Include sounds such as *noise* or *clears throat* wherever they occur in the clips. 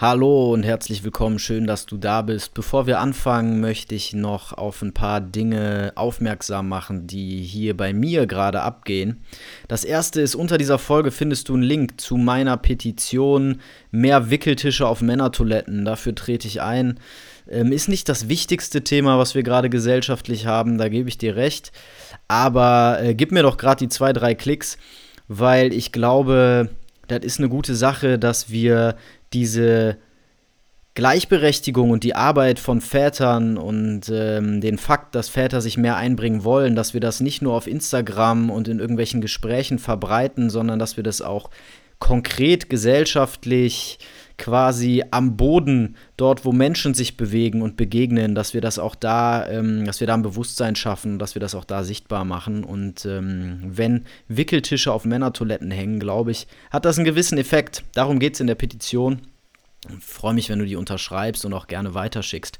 Hallo und herzlich willkommen, schön, dass du da bist. Bevor wir anfangen, möchte ich noch auf ein paar Dinge aufmerksam machen, die hier bei mir gerade abgehen. Das erste ist, unter dieser Folge findest du einen Link zu meiner Petition Mehr Wickeltische auf Männertoiletten. Dafür trete ich ein. Ähm, ist nicht das wichtigste Thema, was wir gerade gesellschaftlich haben, da gebe ich dir recht. Aber äh, gib mir doch gerade die zwei, drei Klicks, weil ich glaube, das ist eine gute Sache, dass wir diese Gleichberechtigung und die Arbeit von Vätern und ähm, den Fakt, dass Väter sich mehr einbringen wollen, dass wir das nicht nur auf Instagram und in irgendwelchen Gesprächen verbreiten, sondern dass wir das auch konkret gesellschaftlich quasi am Boden, dort wo Menschen sich bewegen und begegnen, dass wir das auch da, ähm, dass wir da ein Bewusstsein schaffen, dass wir das auch da sichtbar machen. Und ähm, wenn Wickeltische auf Männertoiletten hängen, glaube ich, hat das einen gewissen Effekt. Darum geht es in der Petition. Freue mich, wenn du die unterschreibst und auch gerne weiterschickst.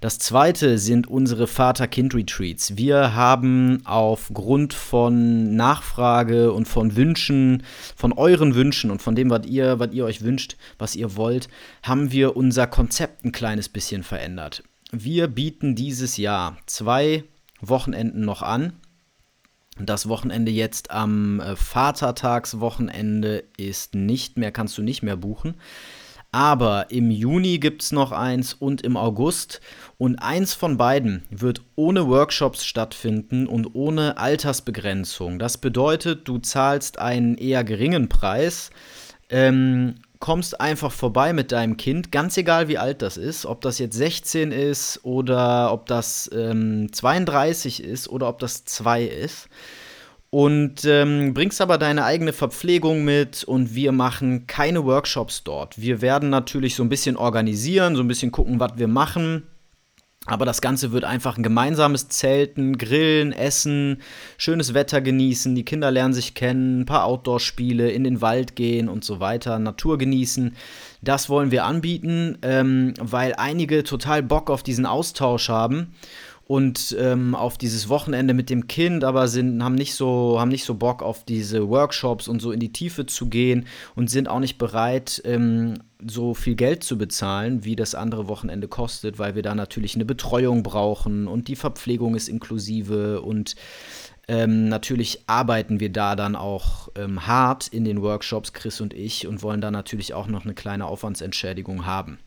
Das zweite sind unsere Vater-Kind-Retreats. Wir haben aufgrund von Nachfrage und von Wünschen, von euren Wünschen und von dem, was ihr, was ihr euch wünscht, was ihr wollt, haben wir unser Konzept ein kleines bisschen verändert. Wir bieten dieses Jahr zwei Wochenenden noch an. Das Wochenende jetzt am äh, Vatertagswochenende ist nicht mehr, kannst du nicht mehr buchen. Aber im Juni gibt es noch eins und im August. Und eins von beiden wird ohne Workshops stattfinden und ohne Altersbegrenzung. Das bedeutet, du zahlst einen eher geringen Preis. Ähm, kommst einfach vorbei mit deinem Kind, ganz egal wie alt das ist, ob das jetzt 16 ist oder ob das ähm, 32 ist oder ob das 2 ist und ähm, bringst aber deine eigene Verpflegung mit und wir machen keine Workshops dort. Wir werden natürlich so ein bisschen organisieren, so ein bisschen gucken, was wir machen. Aber das Ganze wird einfach ein gemeinsames Zelten, Grillen, Essen, schönes Wetter genießen, die Kinder lernen sich kennen, ein paar Outdoor-Spiele, in den Wald gehen und so weiter, Natur genießen. Das wollen wir anbieten, ähm, weil einige total Bock auf diesen Austausch haben und ähm, auf dieses Wochenende mit dem Kind, aber sind, haben, nicht so, haben nicht so Bock auf diese Workshops und so in die Tiefe zu gehen und sind auch nicht bereit, ähm, so viel Geld zu bezahlen, wie das andere Wochenende kostet, weil wir da natürlich eine Betreuung brauchen und die Verpflegung ist inklusive und ähm, natürlich arbeiten wir da dann auch ähm, hart in den Workshops, Chris und ich, und wollen da natürlich auch noch eine kleine Aufwandsentschädigung haben.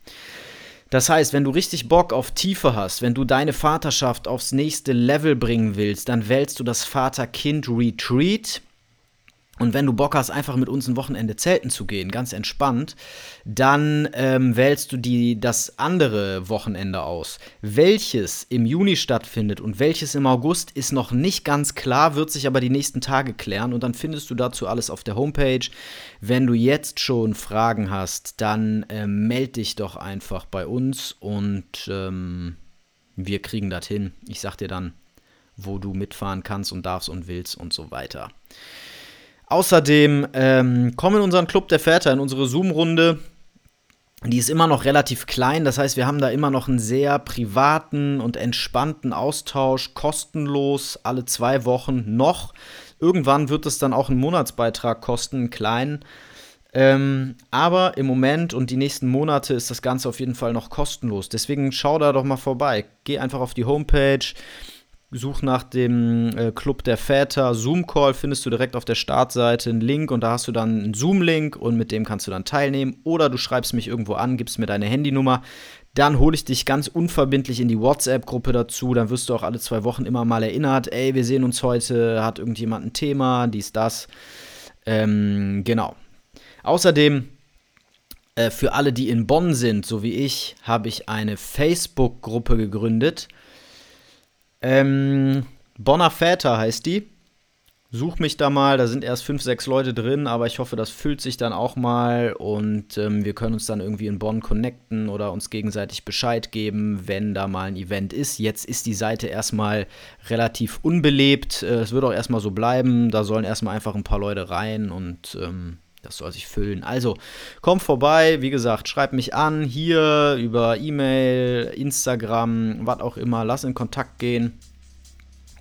Das heißt, wenn du richtig Bock auf Tiefe hast, wenn du deine Vaterschaft aufs nächste Level bringen willst, dann wählst du das Vater-Kind-Retreat. Und wenn du Bock hast, einfach mit uns ein Wochenende zelten zu gehen, ganz entspannt, dann ähm, wählst du die, das andere Wochenende aus. Welches im Juni stattfindet und welches im August ist noch nicht ganz klar, wird sich aber die nächsten Tage klären und dann findest du dazu alles auf der Homepage. Wenn du jetzt schon Fragen hast, dann äh, melde dich doch einfach bei uns und ähm, wir kriegen das hin. Ich sag dir dann, wo du mitfahren kannst und darfst und willst und so weiter. Außerdem ähm, komm in unseren Club der Väter, in unsere Zoom-Runde. Die ist immer noch relativ klein, das heißt, wir haben da immer noch einen sehr privaten und entspannten Austausch, kostenlos, alle zwei Wochen noch. Irgendwann wird es dann auch einen Monatsbeitrag kosten, einen kleinen. Ähm, aber im Moment und die nächsten Monate ist das Ganze auf jeden Fall noch kostenlos. Deswegen schau da doch mal vorbei. Geh einfach auf die Homepage, Such nach dem äh, Club der Väter Zoom-Call, findest du direkt auf der Startseite einen Link und da hast du dann einen Zoom-Link und mit dem kannst du dann teilnehmen. Oder du schreibst mich irgendwo an, gibst mir deine Handynummer. Dann hole ich dich ganz unverbindlich in die WhatsApp-Gruppe dazu. Dann wirst du auch alle zwei Wochen immer mal erinnert, ey, wir sehen uns heute, hat irgendjemand ein Thema, dies, das. Ähm, genau. Außerdem äh, für alle, die in Bonn sind, so wie ich, habe ich eine Facebook-Gruppe gegründet ähm, Bonner Väter heißt die. Such mich da mal, da sind erst fünf, sechs Leute drin, aber ich hoffe, das füllt sich dann auch mal und ähm, wir können uns dann irgendwie in Bonn connecten oder uns gegenseitig Bescheid geben, wenn da mal ein Event ist. Jetzt ist die Seite erstmal relativ unbelebt. Äh, es wird auch erstmal so bleiben. Da sollen erstmal einfach ein paar Leute rein und ähm, das soll sich füllen. Also, komm vorbei, wie gesagt, schreib mich an, hier über E-Mail, Instagram, was auch immer, lass in Kontakt gehen.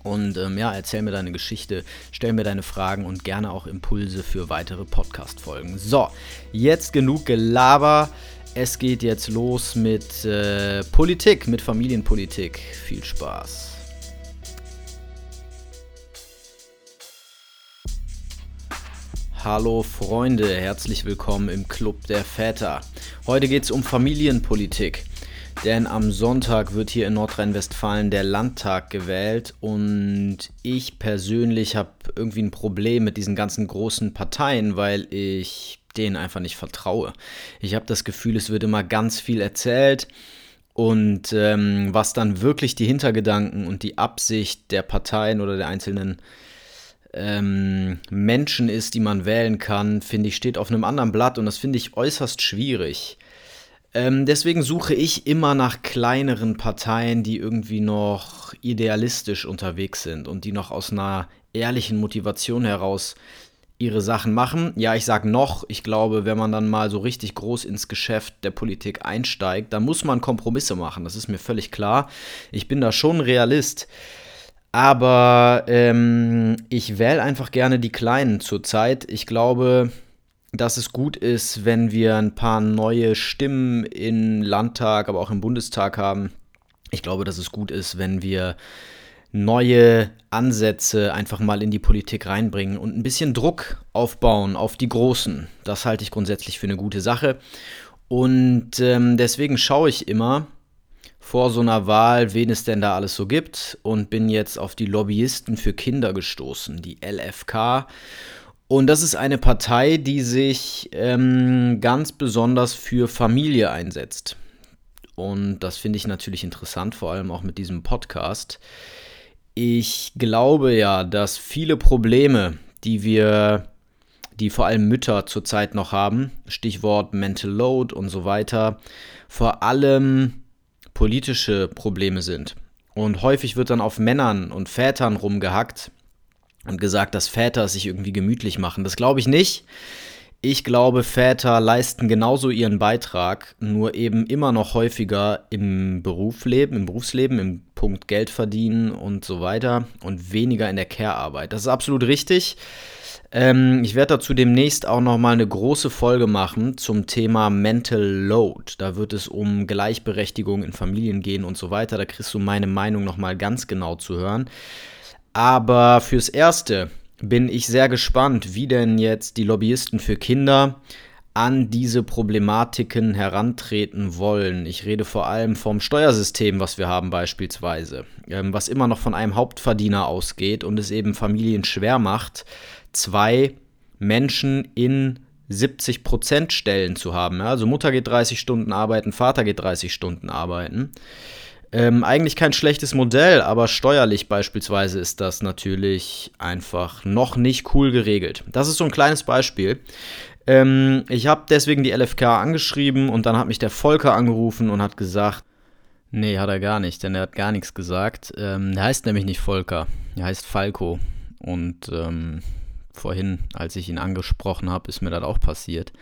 Und ähm, ja, erzähl mir deine Geschichte, stell mir deine Fragen und gerne auch Impulse für weitere Podcast-Folgen. So, jetzt genug Gelaber. Es geht jetzt los mit äh, Politik, mit Familienpolitik. Viel Spaß. Hallo Freunde, herzlich willkommen im Club der Väter. Heute geht es um Familienpolitik. Denn am Sonntag wird hier in Nordrhein-Westfalen der Landtag gewählt und ich persönlich habe irgendwie ein Problem mit diesen ganzen großen Parteien, weil ich denen einfach nicht vertraue. Ich habe das Gefühl, es wird immer ganz viel erzählt und ähm, was dann wirklich die Hintergedanken und die Absicht der Parteien oder der einzelnen ähm, Menschen ist, die man wählen kann, finde ich, steht auf einem anderen Blatt und das finde ich äußerst schwierig. Ähm, deswegen suche ich immer nach kleineren Parteien, die irgendwie noch idealistisch unterwegs sind und die noch aus einer ehrlichen Motivation heraus ihre Sachen machen. Ja, ich sage noch, ich glaube, wenn man dann mal so richtig groß ins Geschäft der Politik einsteigt, dann muss man Kompromisse machen. Das ist mir völlig klar. Ich bin da schon Realist. Aber ähm, ich wähle einfach gerne die Kleinen zurzeit. Ich glaube, dass es gut ist, wenn wir ein paar neue Stimmen im Landtag, aber auch im Bundestag haben. Ich glaube, dass es gut ist, wenn wir neue Ansätze einfach mal in die Politik reinbringen und ein bisschen Druck aufbauen auf die Großen. Das halte ich grundsätzlich für eine gute Sache. Und ähm, deswegen schaue ich immer vor so einer Wahl, wen es denn da alles so gibt und bin jetzt auf die Lobbyisten für Kinder gestoßen, die LFK. Und das ist eine Partei, die sich ähm, ganz besonders für Familie einsetzt. Und das finde ich natürlich interessant, vor allem auch mit diesem Podcast. Ich glaube ja, dass viele Probleme, die wir, die vor allem Mütter zurzeit noch haben, Stichwort Mental Load und so weiter, vor allem politische Probleme sind. Und häufig wird dann auf Männern und Vätern rumgehackt, und gesagt, dass Väter sich irgendwie gemütlich machen. Das glaube ich nicht. Ich glaube, Väter leisten genauso ihren Beitrag, nur eben immer noch häufiger im Berufsleben, im Berufsleben, im Punkt Geld verdienen und so weiter und weniger in der Care-Arbeit. Das ist absolut richtig. Ähm, ich werde dazu demnächst auch nochmal eine große Folge machen zum Thema Mental Load. Da wird es um Gleichberechtigung in Familien gehen und so weiter. Da kriegst du meine Meinung nochmal ganz genau zu hören. Aber fürs Erste bin ich sehr gespannt, wie denn jetzt die Lobbyisten für Kinder an diese Problematiken herantreten wollen. Ich rede vor allem vom Steuersystem, was wir haben beispielsweise, ähm, was immer noch von einem Hauptverdiener ausgeht und es eben Familien schwer macht, zwei Menschen in 70% Stellen zu haben. Also Mutter geht 30 Stunden arbeiten, Vater geht 30 Stunden arbeiten. Ähm, eigentlich kein schlechtes Modell, aber steuerlich beispielsweise ist das natürlich einfach noch nicht cool geregelt. Das ist so ein kleines Beispiel. Ähm, ich habe deswegen die LFK angeschrieben und dann hat mich der Volker angerufen und hat gesagt, nee, hat er gar nicht, denn er hat gar nichts gesagt. Ähm, er heißt nämlich nicht Volker, er heißt Falco. Und ähm, vorhin, als ich ihn angesprochen habe, ist mir das auch passiert.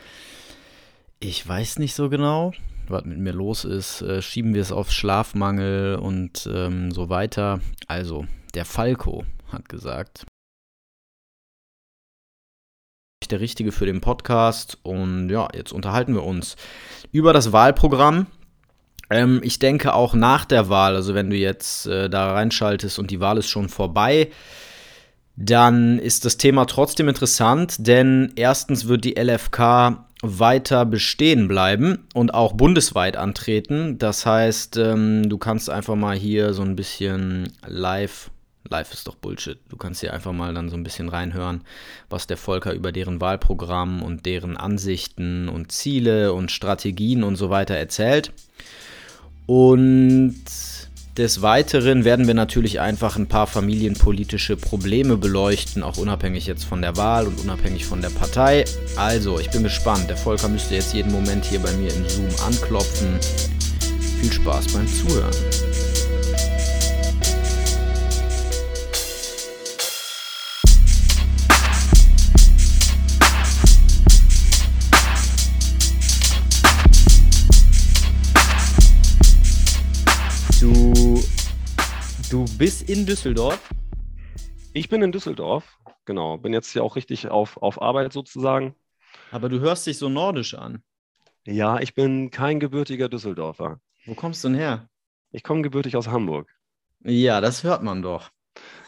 Ich weiß nicht so genau was mit mir los ist, äh, schieben wir es auf Schlafmangel und ähm, so weiter. Also, der Falco hat gesagt, der Richtige für den Podcast und ja, jetzt unterhalten wir uns über das Wahlprogramm. Ähm, ich denke auch nach der Wahl, also wenn du jetzt äh, da reinschaltest und die Wahl ist schon vorbei, dann ist das Thema trotzdem interessant, denn erstens wird die LFK weiter bestehen bleiben und auch bundesweit antreten. Das heißt, ähm, du kannst einfach mal hier so ein bisschen live, live ist doch Bullshit, du kannst hier einfach mal dann so ein bisschen reinhören, was der Volker über deren Wahlprogramm und deren Ansichten und Ziele und Strategien und so weiter erzählt. Und des Weiteren werden wir natürlich einfach ein paar familienpolitische Probleme beleuchten, auch unabhängig jetzt von der Wahl und unabhängig von der Partei. Also, ich bin gespannt. Der Volker müsste jetzt jeden Moment hier bei mir im Zoom anklopfen. Viel Spaß beim Zuhören. Du bist in Düsseldorf? Ich bin in Düsseldorf, genau. Bin jetzt hier auch richtig auf, auf Arbeit sozusagen. Aber du hörst dich so nordisch an. Ja, ich bin kein gebürtiger Düsseldorfer. Wo kommst du denn her? Ich komme gebürtig aus Hamburg. Ja, das hört man doch.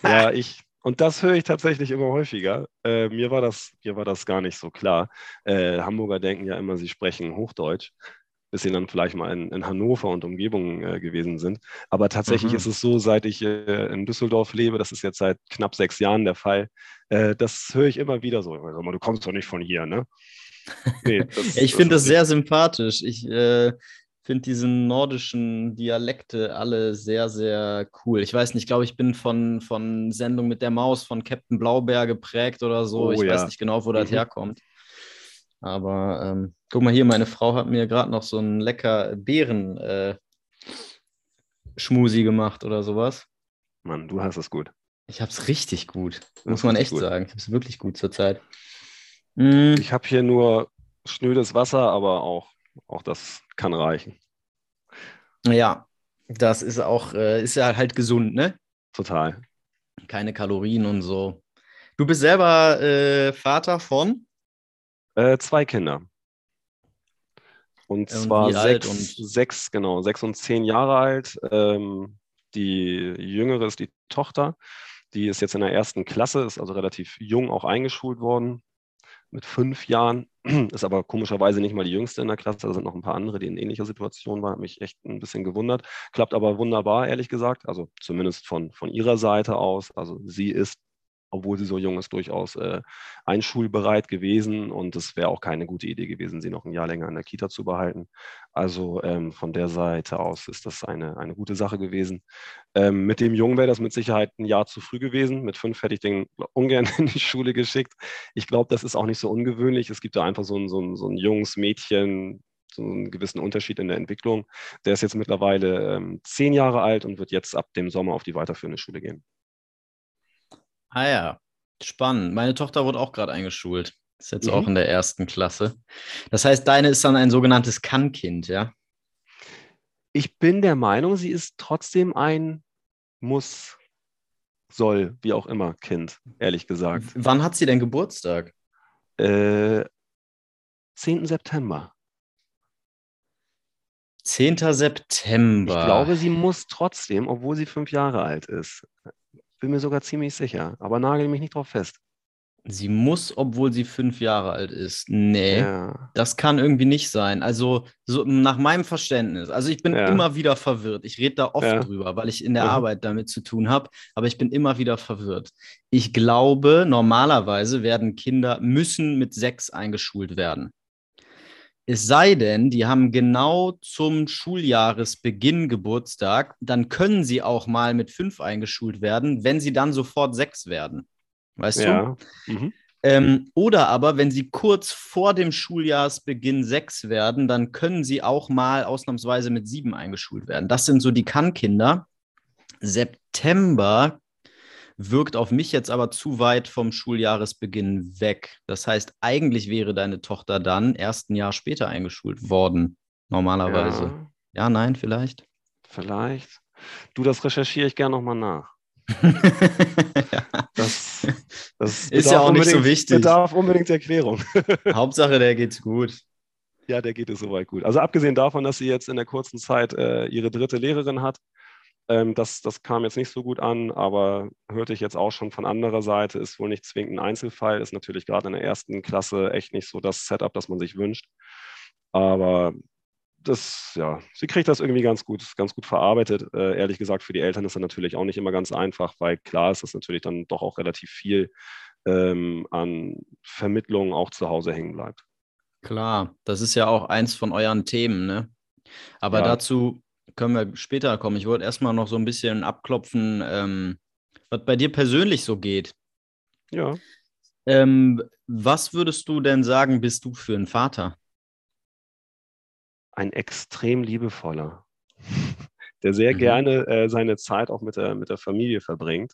Ja, ich, und das höre ich tatsächlich immer häufiger. Äh, mir, war das, mir war das gar nicht so klar. Äh, Hamburger denken ja immer, sie sprechen Hochdeutsch, bis sie dann vielleicht mal in, in Hannover und Umgebung äh, gewesen sind. Aber tatsächlich mhm. ist es so, seit ich äh, in Düsseldorf lebe, das ist jetzt seit knapp sechs Jahren der Fall, äh, das höre ich immer wieder so. Du kommst doch nicht von hier, ne? Nee, *laughs* das, ich finde das sehr sympathisch. Ich äh, finde diesen nordischen Dialekte alle sehr, sehr cool. Ich weiß nicht, ich glaube, ich bin von, von Sendung mit der Maus von Captain Blaubeer geprägt oder so. Oh, ich ja. weiß nicht genau, wo das mhm. herkommt. Aber ähm, guck mal hier, meine Frau hat mir gerade noch so einen lecker Beeren äh, Schmusi gemacht oder sowas. Mann, du hast es gut. Ich habe es richtig gut, muss man echt gut. sagen. Ich habe es wirklich gut zurzeit. Mhm. Ich habe hier nur schnödes Wasser, aber auch, auch das kann reichen. Ja, das ist auch, äh, ist ja halt gesund, ne? Total. Keine Kalorien und so. Du bist selber äh, Vater von? Äh, zwei Kinder. Und zwar sechs, und sechs, genau, sechs und zehn Jahre alt. Ähm, die jüngere ist die Tochter. Die ist jetzt in der ersten Klasse, ist also relativ jung auch eingeschult worden mit fünf Jahren, *clears throat* ist aber komischerweise nicht mal die jüngste in der Klasse, da sind noch ein paar andere, die in ähnlicher Situation waren, hat mich echt ein bisschen gewundert. Klappt aber wunderbar, ehrlich gesagt, also zumindest von, von ihrer Seite aus. Also sie ist obwohl sie so jung ist, durchaus äh, einschulbereit gewesen und es wäre auch keine gute Idee gewesen, sie noch ein Jahr länger in der Kita zu behalten. Also ähm, von der Seite aus ist das eine, eine gute Sache gewesen. Ähm, mit dem Jungen wäre das mit Sicherheit ein Jahr zu früh gewesen. Mit fünf hätte ich den *laughs* ungern in die Schule geschickt. Ich glaube, das ist auch nicht so ungewöhnlich. Es gibt da einfach so ein, so ein, so ein junges Mädchen, so einen gewissen Unterschied in der Entwicklung. Der ist jetzt mittlerweile ähm, zehn Jahre alt und wird jetzt ab dem Sommer auf die weiterführende Schule gehen. Ah ja, spannend. Meine Tochter wurde auch gerade eingeschult. Ist jetzt mhm. auch in der ersten Klasse. Das heißt, deine ist dann ein sogenanntes Kann-Kind, ja? Ich bin der Meinung, sie ist trotzdem ein Muss, soll, wie auch immer, Kind, ehrlich gesagt. Wann hat sie denn Geburtstag? Äh, 10. September. 10. September. Ich glaube, sie muss trotzdem, obwohl sie fünf Jahre alt ist. Bin mir sogar ziemlich sicher, aber nagel mich nicht drauf fest. Sie muss, obwohl sie fünf Jahre alt ist. Nee, ja. das kann irgendwie nicht sein. Also, so nach meinem Verständnis. Also, ich bin ja. immer wieder verwirrt. Ich rede da oft ja. drüber, weil ich in der mhm. Arbeit damit zu tun habe. Aber ich bin immer wieder verwirrt. Ich glaube, normalerweise werden Kinder, müssen mit sechs eingeschult werden. Es sei denn, die haben genau zum Schuljahresbeginn Geburtstag, dann können sie auch mal mit fünf eingeschult werden, wenn sie dann sofort sechs werden. Weißt ja. du? Mhm. Ähm, oder aber, wenn sie kurz vor dem Schuljahresbeginn sechs werden, dann können sie auch mal ausnahmsweise mit sieben eingeschult werden. Das sind so die Kann-Kinder. September wirkt auf mich jetzt aber zu weit vom Schuljahresbeginn weg. Das heißt, eigentlich wäre deine Tochter dann erst ein Jahr später eingeschult worden, normalerweise. Ja, ja nein, vielleicht? Vielleicht. Du, das recherchiere ich gerne nochmal nach. *laughs* das, das ist ja auch nicht so wichtig. Bedarf unbedingt Erklärung. *laughs* Hauptsache, der geht's gut. Ja, der geht es soweit gut. Also abgesehen davon, dass sie jetzt in der kurzen Zeit äh, ihre dritte Lehrerin hat, ähm, das, das kam jetzt nicht so gut an, aber hörte ich jetzt auch schon von anderer Seite, ist wohl nicht zwingend ein Einzelfall, ist natürlich gerade in der ersten Klasse echt nicht so das Setup, das man sich wünscht. Aber das, ja, sie kriegt das irgendwie ganz gut, ganz gut verarbeitet. Äh, ehrlich gesagt, für die Eltern ist das natürlich auch nicht immer ganz einfach, weil klar ist, dass natürlich dann doch auch relativ viel ähm, an Vermittlung auch zu Hause hängen bleibt. Klar, das ist ja auch eins von euren Themen, ne? Aber ja. dazu können wir später kommen. Ich wollte erstmal noch so ein bisschen abklopfen, ähm, was bei dir persönlich so geht. Ja. Ähm, was würdest du denn sagen, bist du für ein Vater? Ein extrem liebevoller, *laughs* der sehr mhm. gerne äh, seine Zeit auch mit der, mit der Familie verbringt.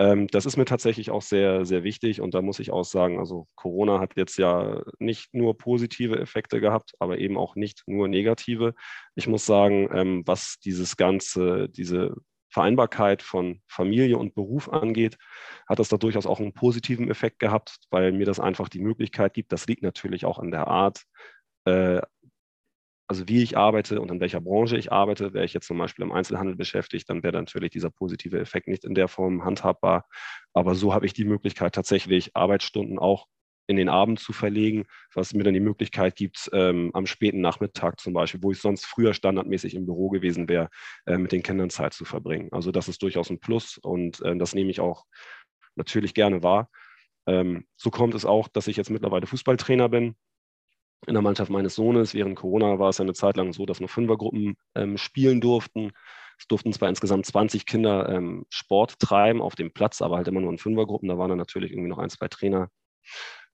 Ähm, das ist mir tatsächlich auch sehr, sehr wichtig und da muss ich auch sagen, also Corona hat jetzt ja nicht nur positive Effekte gehabt, aber eben auch nicht nur negative. Ich muss sagen, ähm, was dieses ganze, diese Vereinbarkeit von Familie und Beruf angeht, hat das da durchaus auch einen positiven Effekt gehabt, weil mir das einfach die Möglichkeit gibt, das liegt natürlich auch an der Art, äh, also wie ich arbeite und in welcher Branche ich arbeite, wäre ich jetzt zum Beispiel im Einzelhandel beschäftigt, dann wäre natürlich dieser positive Effekt nicht in der Form handhabbar. Aber so habe ich die Möglichkeit, tatsächlich Arbeitsstunden auch in den Abend zu verlegen, was mir dann die Möglichkeit gibt, ähm, am späten Nachmittag zum Beispiel, wo ich sonst früher standardmäßig im Büro gewesen wäre, äh, mit den Kindern Zeit zu verbringen. Also das ist durchaus ein Plus und äh, das nehme ich auch natürlich gerne wahr. Ähm, so kommt es auch, dass ich jetzt mittlerweile Fußballtrainer bin in der Mannschaft meines Sohnes. Während Corona war es ja eine Zeit lang so, dass nur Fünfergruppen ähm, spielen durften. Es durften zwar insgesamt 20 Kinder ähm, Sport treiben auf dem Platz, aber halt immer nur in Fünfergruppen. Da waren dann natürlich irgendwie noch ein, zwei Trainer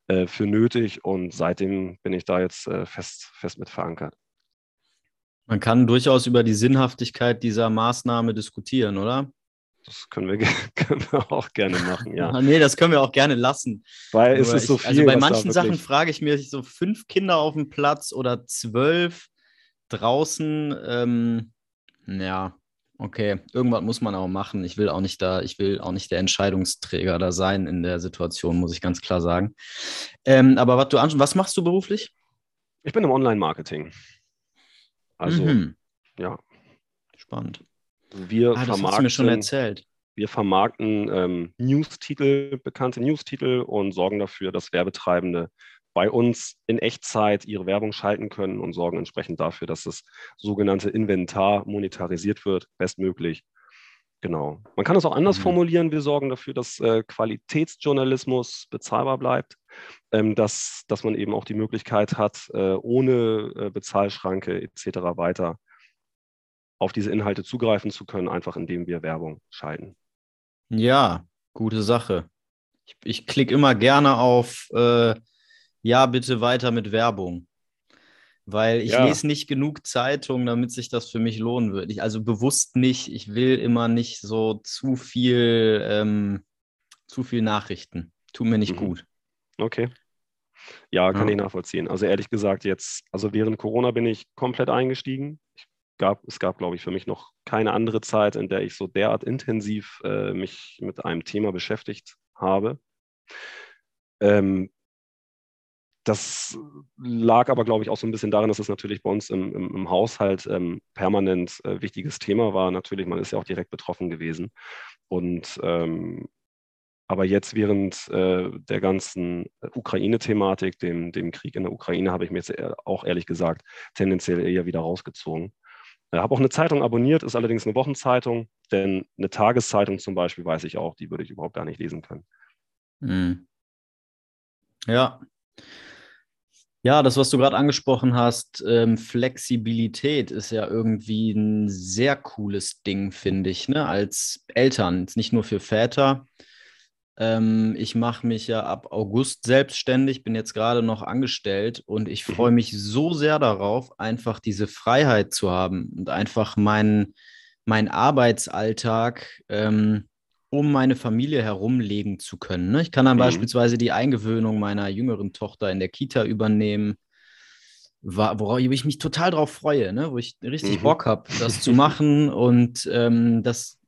äh, für nötig und seitdem bin ich da jetzt äh, fest, fest mit verankert. Man kann durchaus über die Sinnhaftigkeit dieser Maßnahme diskutieren, oder? Das können wir, *laughs* können wir auch gerne machen, ja. *laughs* nee, das können wir auch gerne lassen. Weil es ist so viel. Also bei manchen Sachen frage ich mich so fünf Kinder auf dem Platz oder zwölf draußen. Ähm, ja, okay, irgendwas muss man auch machen. Ich will auch nicht da, ich will auch nicht der Entscheidungsträger da sein in der Situation, muss ich ganz klar sagen. Ähm, aber was du anschaust, was machst du beruflich? Ich bin im Online-Marketing. Also, mhm. ja. Spannend. Wir ah, das hast du mir schon erzählt. Wir vermarkten ähm, News-Titel, bekannte News-Titel und sorgen dafür, dass Werbetreibende bei uns in Echtzeit ihre Werbung schalten können und sorgen entsprechend dafür, dass das sogenannte Inventar monetarisiert wird, bestmöglich. Genau. Man kann es auch anders mhm. formulieren. Wir sorgen dafür, dass äh, Qualitätsjournalismus bezahlbar bleibt, ähm, dass, dass man eben auch die Möglichkeit hat, äh, ohne äh, Bezahlschranke etc. weiter auf diese Inhalte zugreifen zu können, einfach indem wir Werbung schalten. Ja, gute Sache. Ich, ich klicke immer gerne auf äh, Ja, bitte weiter mit Werbung. Weil ich ja. lese nicht genug Zeitungen, damit sich das für mich lohnen würde. Ich, also bewusst nicht. Ich will immer nicht so zu viel, ähm, zu viel Nachrichten. Tut mir nicht mhm. gut. Okay. Ja, kann ja. ich nachvollziehen. Also ehrlich gesagt, jetzt, also während Corona bin ich komplett eingestiegen. Gab, es gab, glaube ich, für mich noch keine andere Zeit, in der ich so derart intensiv äh, mich mit einem Thema beschäftigt habe. Ähm, das lag aber, glaube ich, auch so ein bisschen daran, dass es natürlich bei uns im, im, im Haushalt ähm, permanent äh, wichtiges Thema war. Natürlich, man ist ja auch direkt betroffen gewesen. Und ähm, aber jetzt während äh, der ganzen Ukraine-Thematik, dem, dem Krieg in der Ukraine, habe ich mir jetzt auch ehrlich gesagt tendenziell eher wieder rausgezogen. Ich habe auch eine Zeitung abonniert, ist allerdings eine Wochenzeitung, denn eine Tageszeitung zum Beispiel weiß ich auch, die würde ich überhaupt gar nicht lesen können. Hm. Ja. Ja, das, was du gerade angesprochen hast, ähm, Flexibilität ist ja irgendwie ein sehr cooles Ding, finde ich, ne? als Eltern. Nicht nur für Väter, ich mache mich ja ab August selbstständig, bin jetzt gerade noch angestellt und ich freue mhm. mich so sehr darauf, einfach diese Freiheit zu haben und einfach meinen mein Arbeitsalltag ähm, um meine Familie herumlegen zu können. Ne? Ich kann dann mhm. beispielsweise die Eingewöhnung meiner jüngeren Tochter in der Kita übernehmen, worauf ich mich total drauf freue, ne? wo ich richtig mhm. Bock habe, das zu machen. *laughs* Und ähm, das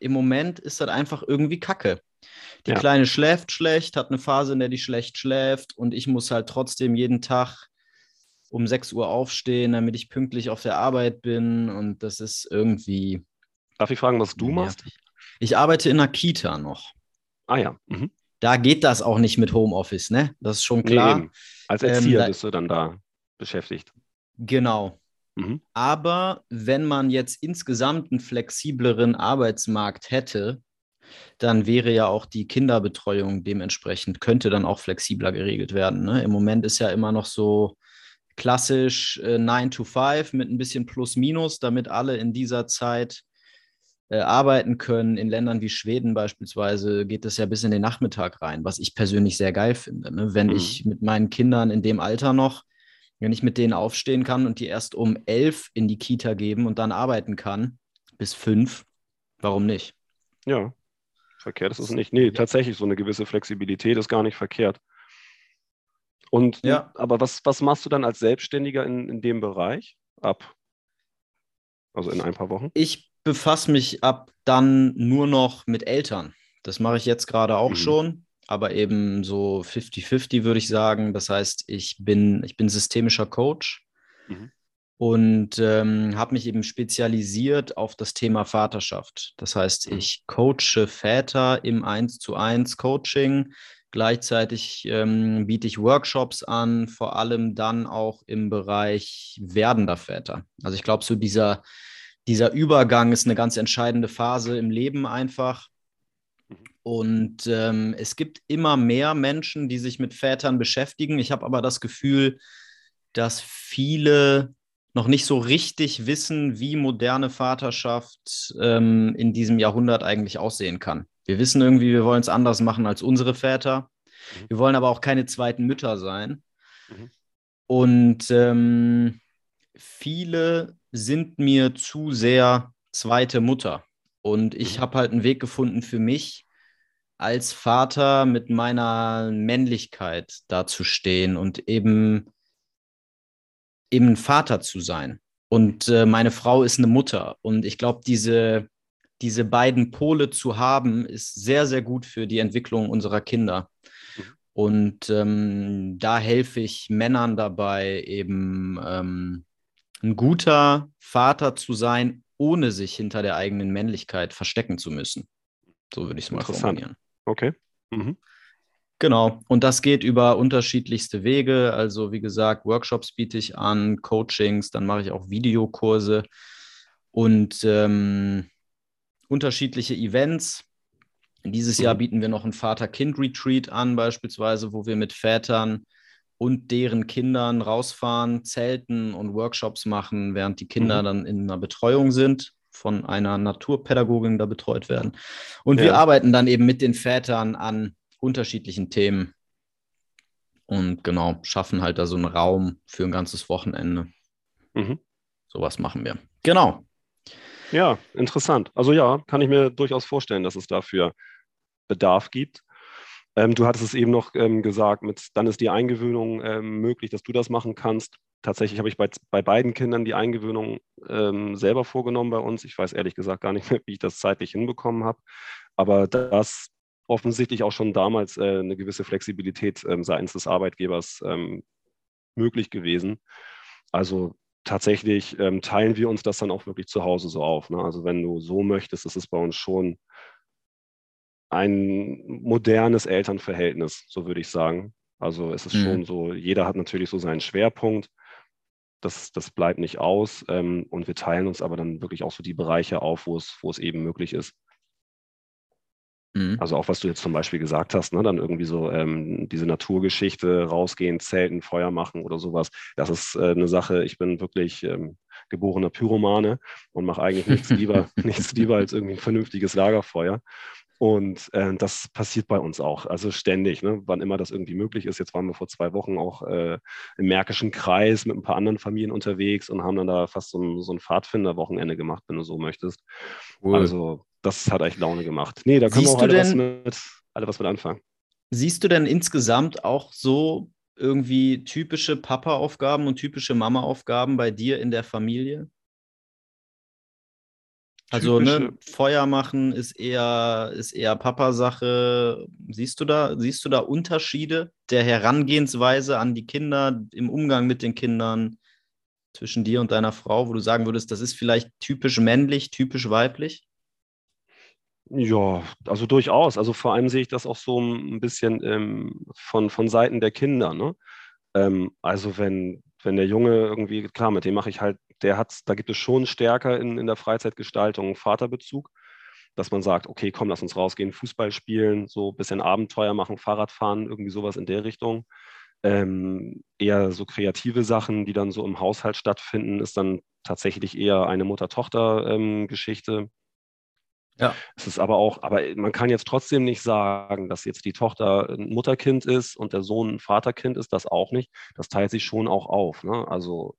im Moment ist das einfach irgendwie Kacke. Die ja. Kleine schläft schlecht, hat eine Phase, in der die schlecht schläft und ich muss halt trotzdem jeden Tag um 6 Uhr aufstehen, damit ich pünktlich auf der Arbeit bin und das ist irgendwie. Darf ich fragen, was du machst? Ich arbeite in einer Kita noch. Ah ja. Mhm. Da geht das auch nicht mit Homeoffice, ne? Das ist schon klar. Nee, Als Erzieher ähm, bist du dann da beschäftigt. Genau. Mhm. Aber wenn man jetzt insgesamt einen flexibleren Arbeitsmarkt hätte, dann wäre ja auch die Kinderbetreuung dementsprechend, könnte dann auch flexibler geregelt werden. Ne? Im Moment ist ja immer noch so klassisch äh, 9 to 5 mit ein bisschen Plus-Minus, damit alle in dieser Zeit äh, arbeiten können. In Ländern wie Schweden beispielsweise geht das ja bis in den Nachmittag rein, was ich persönlich sehr geil finde. Ne? Wenn mhm. ich mit meinen Kindern in dem Alter noch, wenn ich mit denen aufstehen kann und die erst um elf in die Kita geben und dann arbeiten kann, bis fünf, warum nicht? Ja, verkehrt ist es nicht. Nee, tatsächlich so eine gewisse Flexibilität ist gar nicht verkehrt. Und ja. aber was, was machst du dann als Selbstständiger in, in dem Bereich ab? Also in ein paar Wochen? Ich befasse mich ab dann nur noch mit Eltern. Das mache ich jetzt gerade auch mhm. schon, aber eben so 50-50 würde ich sagen. Das heißt, ich bin, ich bin systemischer Coach. Mhm. Und ähm, habe mich eben spezialisiert auf das Thema Vaterschaft. Das heißt, mhm. ich coache Väter im 1 zu 1 Coaching. Gleichzeitig ähm, biete ich Workshops an, vor allem dann auch im Bereich werdender Väter. Also ich glaube, so dieser, dieser Übergang ist eine ganz entscheidende Phase im Leben einfach. Mhm. Und ähm, es gibt immer mehr Menschen, die sich mit Vätern beschäftigen. Ich habe aber das Gefühl, dass viele noch nicht so richtig wissen, wie moderne Vaterschaft ähm, in diesem Jahrhundert eigentlich aussehen kann. Wir wissen irgendwie, wir wollen es anders machen als unsere Väter. Mhm. Wir wollen aber auch keine zweiten Mütter sein. Mhm. Und ähm, viele sind mir zu sehr zweite Mutter. Und ich mhm. habe halt einen Weg gefunden für mich, als Vater mit meiner Männlichkeit dazustehen und eben eben ein Vater zu sein. Und äh, meine Frau ist eine Mutter. Und ich glaube, diese, diese beiden Pole zu haben, ist sehr, sehr gut für die Entwicklung unserer Kinder. Mhm. Und ähm, da helfe ich Männern dabei, eben ähm, ein guter Vater zu sein, ohne sich hinter der eigenen Männlichkeit verstecken zu müssen. So würde ich es mal formulieren. Okay. Mhm. Genau, und das geht über unterschiedlichste Wege. Also wie gesagt, Workshops biete ich an, Coachings, dann mache ich auch Videokurse und ähm, unterschiedliche Events. Dieses Jahr bieten wir noch ein Vater-Kind-Retreat an, beispielsweise, wo wir mit Vätern und deren Kindern rausfahren, zelten und Workshops machen, während die Kinder mhm. dann in einer Betreuung sind, von einer Naturpädagogin da betreut werden. Und ja. wir arbeiten dann eben mit den Vätern an unterschiedlichen Themen und genau, schaffen halt da so einen Raum für ein ganzes Wochenende. Mhm. Sowas machen wir. Genau. Ja, interessant. Also ja, kann ich mir durchaus vorstellen, dass es dafür Bedarf gibt. Ähm, du hattest es eben noch ähm, gesagt, mit, dann ist die Eingewöhnung ähm, möglich, dass du das machen kannst. Tatsächlich habe ich bei, bei beiden Kindern die Eingewöhnung ähm, selber vorgenommen bei uns. Ich weiß ehrlich gesagt gar nicht mehr, wie ich das zeitlich hinbekommen habe. Aber das offensichtlich auch schon damals äh, eine gewisse Flexibilität ähm, seitens des Arbeitgebers ähm, möglich gewesen. Also tatsächlich ähm, teilen wir uns das dann auch wirklich zu Hause so auf. Ne? Also wenn du so möchtest, ist es bei uns schon ein modernes Elternverhältnis, so würde ich sagen. Also es ist mhm. schon so, jeder hat natürlich so seinen Schwerpunkt. Das, das bleibt nicht aus. Ähm, und wir teilen uns aber dann wirklich auch so die Bereiche auf, wo es, wo es eben möglich ist. Mhm. Also auch was du jetzt zum Beispiel gesagt hast, ne, dann irgendwie so ähm, diese Naturgeschichte, rausgehen, zelten, Feuer machen oder sowas. Das ist äh, eine Sache, ich bin wirklich ähm, geborener Pyromane und mache eigentlich nichts lieber, *laughs* nichts lieber als irgendwie ein vernünftiges Lagerfeuer. Und äh, das passiert bei uns auch, also ständig, ne? wann immer das irgendwie möglich ist. Jetzt waren wir vor zwei Wochen auch äh, im Märkischen Kreis mit ein paar anderen Familien unterwegs und haben dann da fast so ein, so ein Pfadfinder-Wochenende gemacht, wenn du so möchtest. Cool. Also das hat echt Laune gemacht. Nee, da können Siehst wir auch alle, denn, was mit, alle was mit anfangen. Siehst du denn insgesamt auch so irgendwie typische Papa-Aufgaben und typische Mama-Aufgaben bei dir in der Familie? Also ne, Feuer machen ist eher, ist eher Papa-Sache. Siehst du da, siehst du da Unterschiede der Herangehensweise an die Kinder, im Umgang mit den Kindern zwischen dir und deiner Frau, wo du sagen würdest, das ist vielleicht typisch männlich, typisch weiblich? Ja, also durchaus. Also vor allem sehe ich das auch so ein bisschen ähm, von, von Seiten der Kinder. Ne? Ähm, also wenn, wenn der Junge irgendwie, klar, mit dem mache ich halt, der hat, da gibt es schon stärker in, in der Freizeitgestaltung Vaterbezug, dass man sagt, okay, komm, lass uns rausgehen, Fußball spielen, so ein bisschen Abenteuer machen, Fahrrad fahren, irgendwie sowas in der Richtung. Ähm, eher so kreative Sachen, die dann so im Haushalt stattfinden, ist dann tatsächlich eher eine Mutter-Tochter-Geschichte. Ähm, ja. Es ist aber auch, aber man kann jetzt trotzdem nicht sagen, dass jetzt die Tochter ein Mutterkind ist und der Sohn ein Vaterkind ist, das auch nicht. Das teilt sich schon auch auf. Ne? Also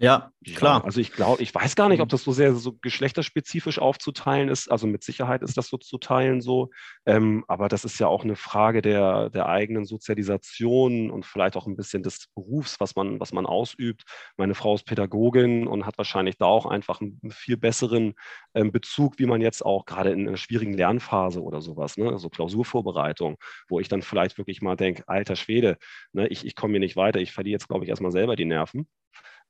ja, klar. Ja, also ich glaube, ich weiß gar nicht, ob das so sehr so geschlechterspezifisch aufzuteilen ist. Also mit Sicherheit ist das so zu teilen so. Ähm, aber das ist ja auch eine Frage der, der eigenen Sozialisation und vielleicht auch ein bisschen des Berufs, was man, was man ausübt. Meine Frau ist Pädagogin und hat wahrscheinlich da auch einfach einen viel besseren ähm, Bezug, wie man jetzt auch gerade in einer schwierigen Lernphase oder sowas, ne, also Klausurvorbereitung, wo ich dann vielleicht wirklich mal denke, alter Schwede, ne, ich, ich komme hier nicht weiter, ich verliere jetzt, glaube ich, erstmal selber die Nerven.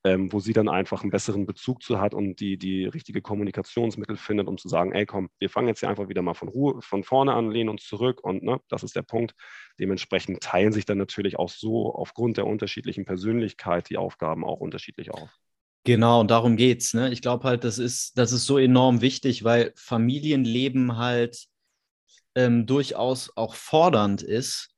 Ähm, wo sie dann einfach einen besseren Bezug zu hat und die, die richtige Kommunikationsmittel findet, um zu sagen, ey komm, wir fangen jetzt hier einfach wieder mal von Ruhe, von vorne an, lehnen uns zurück und ne, das ist der Punkt. Dementsprechend teilen sich dann natürlich auch so aufgrund der unterschiedlichen Persönlichkeit die Aufgaben auch unterschiedlich auf. Genau, und darum geht's. Ne? Ich glaube halt, das ist, das ist so enorm wichtig, weil Familienleben halt ähm, durchaus auch fordernd ist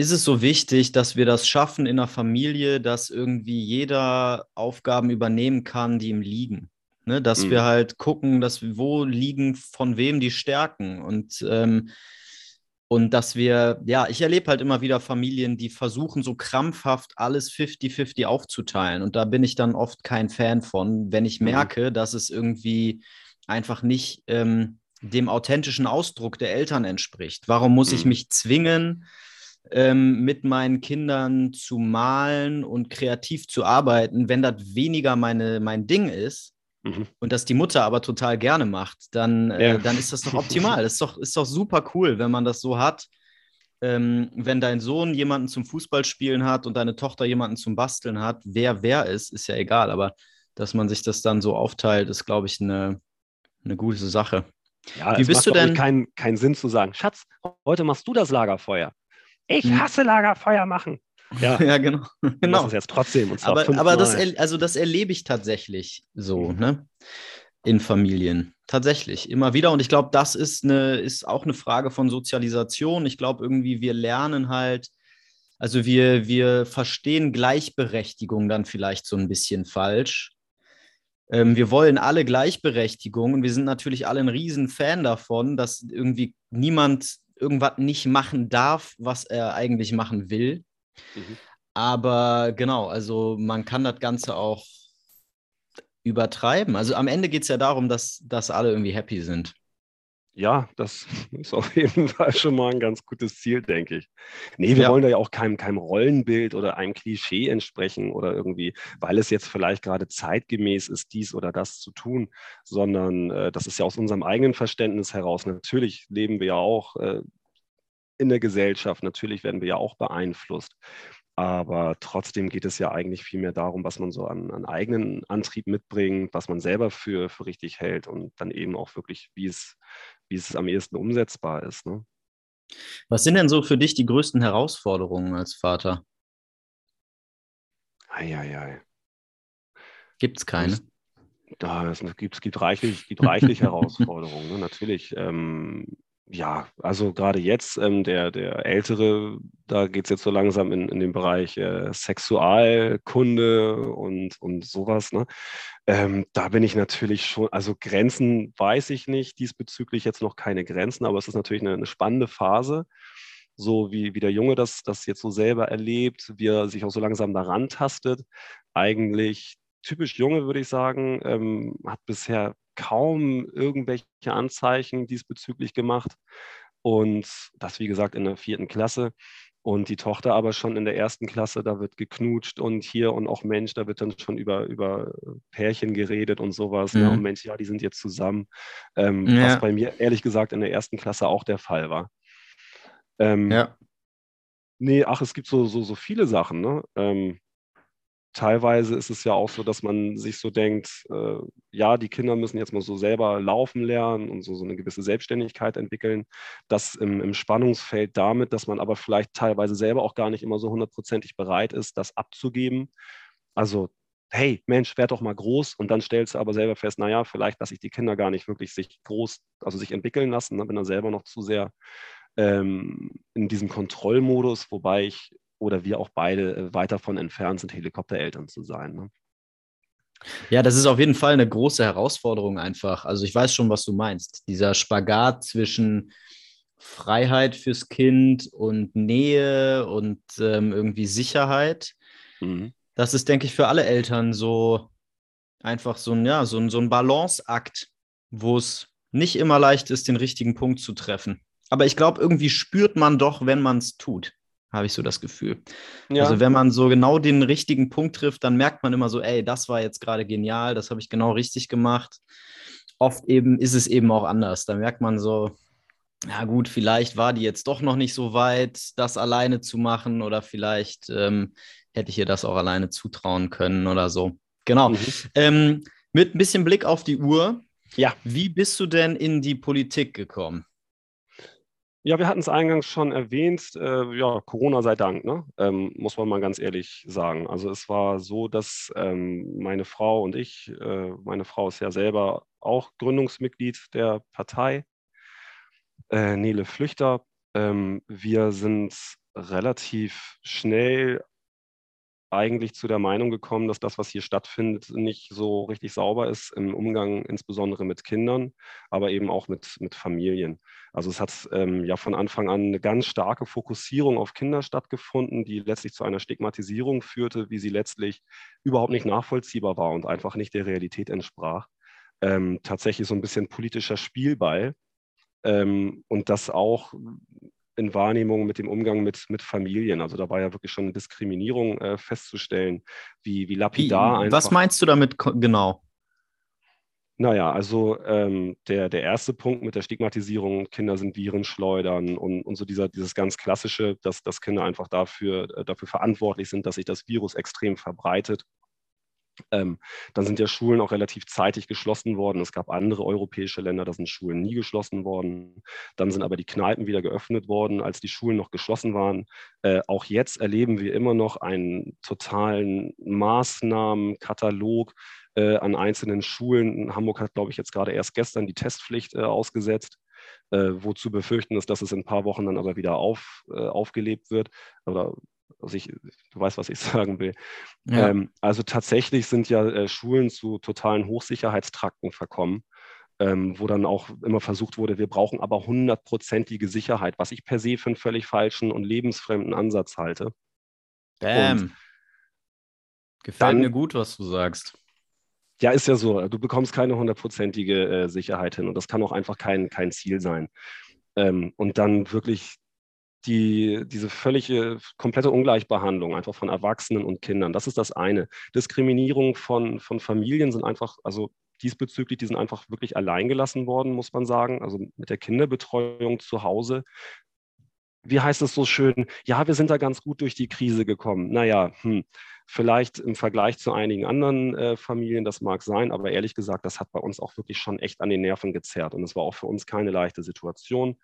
ist es so wichtig, dass wir das schaffen in der Familie, dass irgendwie jeder Aufgaben übernehmen kann, die ihm liegen. Ne? Dass mhm. wir halt gucken, dass wir, wo liegen von wem die Stärken und ähm, und dass wir, ja, ich erlebe halt immer wieder Familien, die versuchen so krampfhaft alles 50-50 aufzuteilen. Und da bin ich dann oft kein Fan von, wenn ich mhm. merke, dass es irgendwie einfach nicht ähm, dem authentischen Ausdruck der Eltern entspricht. Warum muss mhm. ich mich zwingen, ähm, mit meinen Kindern zu malen und kreativ zu arbeiten, wenn das weniger meine, mein Ding ist mhm. und das die Mutter aber total gerne macht, dann, äh, ja. dann ist das doch *laughs* optimal. das ist doch, ist doch super cool, wenn man das so hat. Ähm, wenn dein Sohn jemanden zum Fußballspielen hat und deine Tochter jemanden zum Basteln hat, wer wer ist, ist ja egal. Aber dass man sich das dann so aufteilt, ist, glaube ich, eine, eine gute Sache. Ja, Wie bist macht du denn? Keinen kein Sinn zu sagen, Schatz, heute machst du das Lagerfeuer. Ich hm. hasse Lagerfeuer machen. Ja, *laughs* ja genau. genau. Das ist jetzt trotzdem. aber aber das, also das erlebe ich tatsächlich so, mhm. ne? In Familien. Tatsächlich. Immer wieder. Und ich glaube, das ist, eine, ist auch eine Frage von Sozialisation. Ich glaube, irgendwie, wir lernen halt, also wir, wir verstehen Gleichberechtigung dann vielleicht so ein bisschen falsch. Ähm, wir wollen alle Gleichberechtigung und wir sind natürlich alle ein Riesenfan davon, dass irgendwie niemand irgendwas nicht machen darf, was er eigentlich machen will. Mhm. Aber genau, also man kann das Ganze auch übertreiben. Also am Ende geht es ja darum, dass, dass alle irgendwie happy sind ja, das *laughs* ist auf jeden Fall schon mal ein ganz gutes Ziel, denke ich. Nee, wir ja. wollen da ja auch keinem, keinem Rollenbild oder einem Klischee entsprechen oder irgendwie, weil es jetzt vielleicht gerade zeitgemäß ist, dies oder das zu tun, sondern äh, das ist ja aus unserem eigenen Verständnis heraus. Natürlich leben wir ja auch äh, in der Gesellschaft, natürlich werden wir ja auch beeinflusst. Aber trotzdem geht es ja eigentlich viel mehr darum, was man so an, an eigenen Antrieb mitbringt, was man selber für, für richtig hält und dann eben auch wirklich, wie es, wie es am ehesten umsetzbar ist. Ne? Was sind denn so für dich die größten Herausforderungen als Vater? Eieiei. Gibt es keine? Da, es gibt, es gibt reichlich, gibt reichlich *laughs* Herausforderungen. Ne? Natürlich. Ähm, ja, also gerade jetzt, ähm, der, der Ältere, da geht es jetzt so langsam in, in den Bereich äh, Sexualkunde und, und sowas. Ne? Ähm, da bin ich natürlich schon, also Grenzen weiß ich nicht, diesbezüglich jetzt noch keine Grenzen, aber es ist natürlich eine, eine spannende Phase so wie, wie der Junge das, das jetzt so selber erlebt, wie er sich auch so langsam daran tastet. Eigentlich typisch Junge, würde ich sagen, ähm, hat bisher kaum irgendwelche Anzeichen diesbezüglich gemacht. Und das, wie gesagt, in der vierten Klasse. Und die Tochter aber schon in der ersten Klasse, da wird geknutscht und hier und auch Mensch, da wird dann schon über, über Pärchen geredet und sowas. Mhm. Ne? Und Mensch, ja, die sind jetzt zusammen. Ähm, ja. Was bei mir ehrlich gesagt in der ersten Klasse auch der Fall war. Ähm, ja. Nee, ach, es gibt so, so, so viele Sachen. Ne? Ähm, teilweise ist es ja auch so, dass man sich so denkt, äh, ja, die Kinder müssen jetzt mal so selber laufen lernen und so, so eine gewisse Selbstständigkeit entwickeln. Das im, im Spannungsfeld damit, dass man aber vielleicht teilweise selber auch gar nicht immer so hundertprozentig bereit ist, das abzugeben. Also, hey, Mensch, werd doch mal groß und dann stellst du aber selber fest, naja, vielleicht lasse ich die Kinder gar nicht wirklich sich groß, also sich entwickeln lassen, ne, bin dann selber noch zu sehr ähm, in diesem Kontrollmodus, wobei ich oder wir auch beide äh, weit davon entfernt sind, Helikoptereltern zu sein. Ne? Ja, das ist auf jeden Fall eine große Herausforderung einfach. Also ich weiß schon, was du meinst. Dieser Spagat zwischen Freiheit fürs Kind und Nähe und ähm, irgendwie Sicherheit. Mhm. Das ist, denke ich, für alle Eltern so einfach so ein, ja, so ein, so ein Balanceakt, wo es nicht immer leicht ist, den richtigen Punkt zu treffen. Aber ich glaube, irgendwie spürt man doch, wenn man es tut habe ich so das Gefühl. Ja. Also wenn man so genau den richtigen Punkt trifft, dann merkt man immer so, ey, das war jetzt gerade genial, das habe ich genau richtig gemacht. Oft eben ist es eben auch anders. Da merkt man so, ja gut, vielleicht war die jetzt doch noch nicht so weit, das alleine zu machen oder vielleicht ähm, hätte ich ihr das auch alleine zutrauen können oder so. Genau. Mhm. Ähm, mit ein bisschen Blick auf die Uhr. Ja. Wie bist du denn in die Politik gekommen? Ja, wir hatten es eingangs schon erwähnt, äh, ja, Corona sei Dank, ne? ähm, muss man mal ganz ehrlich sagen. Also es war so, dass ähm, meine Frau und ich, äh, meine Frau ist ja selber auch Gründungsmitglied der Partei, äh, Nele Flüchter. Ähm, wir sind relativ schnell eigentlich zu der Meinung gekommen, dass das, was hier stattfindet, nicht so richtig sauber ist im Umgang insbesondere mit Kindern, aber eben auch mit, mit Familien. Also es hat ähm, ja von Anfang an eine ganz starke Fokussierung auf Kinder stattgefunden, die letztlich zu einer Stigmatisierung führte, wie sie letztlich überhaupt nicht nachvollziehbar war und einfach nicht der Realität entsprach. Ähm, tatsächlich so ein bisschen politischer Spielball. Ähm, und das auch in Wahrnehmung mit dem Umgang mit, mit Familien. Also da war ja wirklich schon Diskriminierung äh, festzustellen, wie, wie lapidar wie, einfach. Was meinst du damit genau? Naja, also ähm, der, der erste Punkt mit der Stigmatisierung, Kinder sind Virenschleudern und, und so dieser, dieses ganz klassische, dass, dass Kinder einfach dafür, äh, dafür verantwortlich sind, dass sich das Virus extrem verbreitet ähm, dann sind ja Schulen auch relativ zeitig geschlossen worden. Es gab andere europäische Länder, da sind Schulen nie geschlossen worden. Dann sind aber die Kneipen wieder geöffnet worden, als die Schulen noch geschlossen waren. Äh, auch jetzt erleben wir immer noch einen totalen Maßnahmenkatalog äh, an einzelnen Schulen. Hamburg hat, glaube ich, jetzt gerade erst gestern die Testpflicht äh, ausgesetzt. Äh, wozu befürchten ist, dass es in ein paar Wochen dann aber wieder auf, äh, aufgelebt wird oder also ich, du weißt, was ich *laughs* sagen will. Ja. Ähm, also tatsächlich sind ja äh, Schulen zu totalen Hochsicherheitstrakten verkommen, ähm, wo dann auch immer versucht wurde, wir brauchen aber hundertprozentige Sicherheit, was ich per se für einen völlig falschen und lebensfremden Ansatz halte. Bam. Gefällt dann, mir gut, was du sagst. Ja, ist ja so. Du bekommst keine hundertprozentige äh, Sicherheit hin und das kann auch einfach kein, kein Ziel sein. Ähm, und dann wirklich die, diese völlige, komplette Ungleichbehandlung einfach von Erwachsenen und Kindern. Das ist das eine. Diskriminierung von, von Familien sind einfach, also diesbezüglich, die sind einfach wirklich alleingelassen worden, muss man sagen. Also mit der Kinderbetreuung zu Hause. Wie heißt es so schön? Ja, wir sind da ganz gut durch die Krise gekommen. Naja, hm, vielleicht im Vergleich zu einigen anderen äh, Familien, das mag sein, aber ehrlich gesagt, das hat bei uns auch wirklich schon echt an den Nerven gezerrt. Und es war auch für uns keine leichte Situation.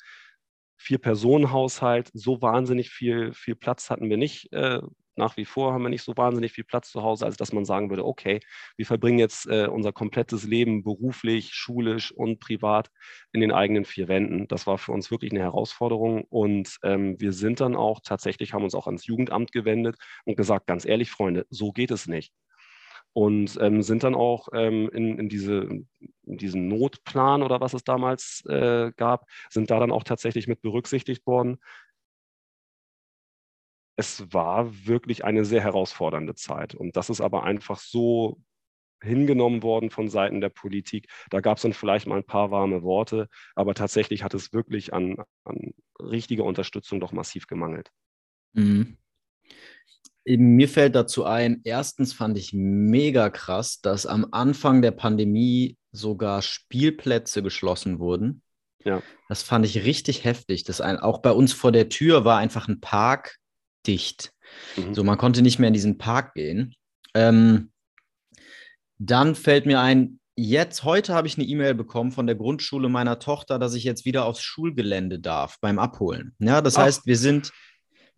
Vier-Personen-Haushalt, so wahnsinnig viel, viel Platz hatten wir nicht. Äh, nach wie vor haben wir nicht so wahnsinnig viel Platz zu Hause, als dass man sagen würde, okay, wir verbringen jetzt äh, unser komplettes Leben beruflich, schulisch und privat in den eigenen vier Wänden. Das war für uns wirklich eine Herausforderung und ähm, wir sind dann auch tatsächlich, haben uns auch ans Jugendamt gewendet und gesagt, ganz ehrlich, Freunde, so geht es nicht und ähm, sind dann auch ähm, in, in, diese, in, diesen Notplan oder was es damals äh, gab, sind da dann auch tatsächlich mit berücksichtigt worden. Es war wirklich eine sehr herausfordernde Zeit und das ist aber einfach so hingenommen worden von Seiten der Politik. Da gab es dann vielleicht mal ein paar warme Worte, aber tatsächlich hat es wirklich an, an richtiger Unterstützung doch massiv gemangelt. Mhm. Mir fällt dazu ein, erstens fand ich mega krass, dass am Anfang der Pandemie sogar Spielplätze geschlossen wurden. Ja. Das fand ich richtig heftig. Das ein, auch bei uns vor der Tür war einfach ein Park dicht. Mhm. So, man konnte nicht mehr in diesen Park gehen. Ähm, dann fällt mir ein, jetzt, heute habe ich eine E-Mail bekommen von der Grundschule meiner Tochter, dass ich jetzt wieder aufs Schulgelände darf beim Abholen. Ja, das Ach. heißt, wir sind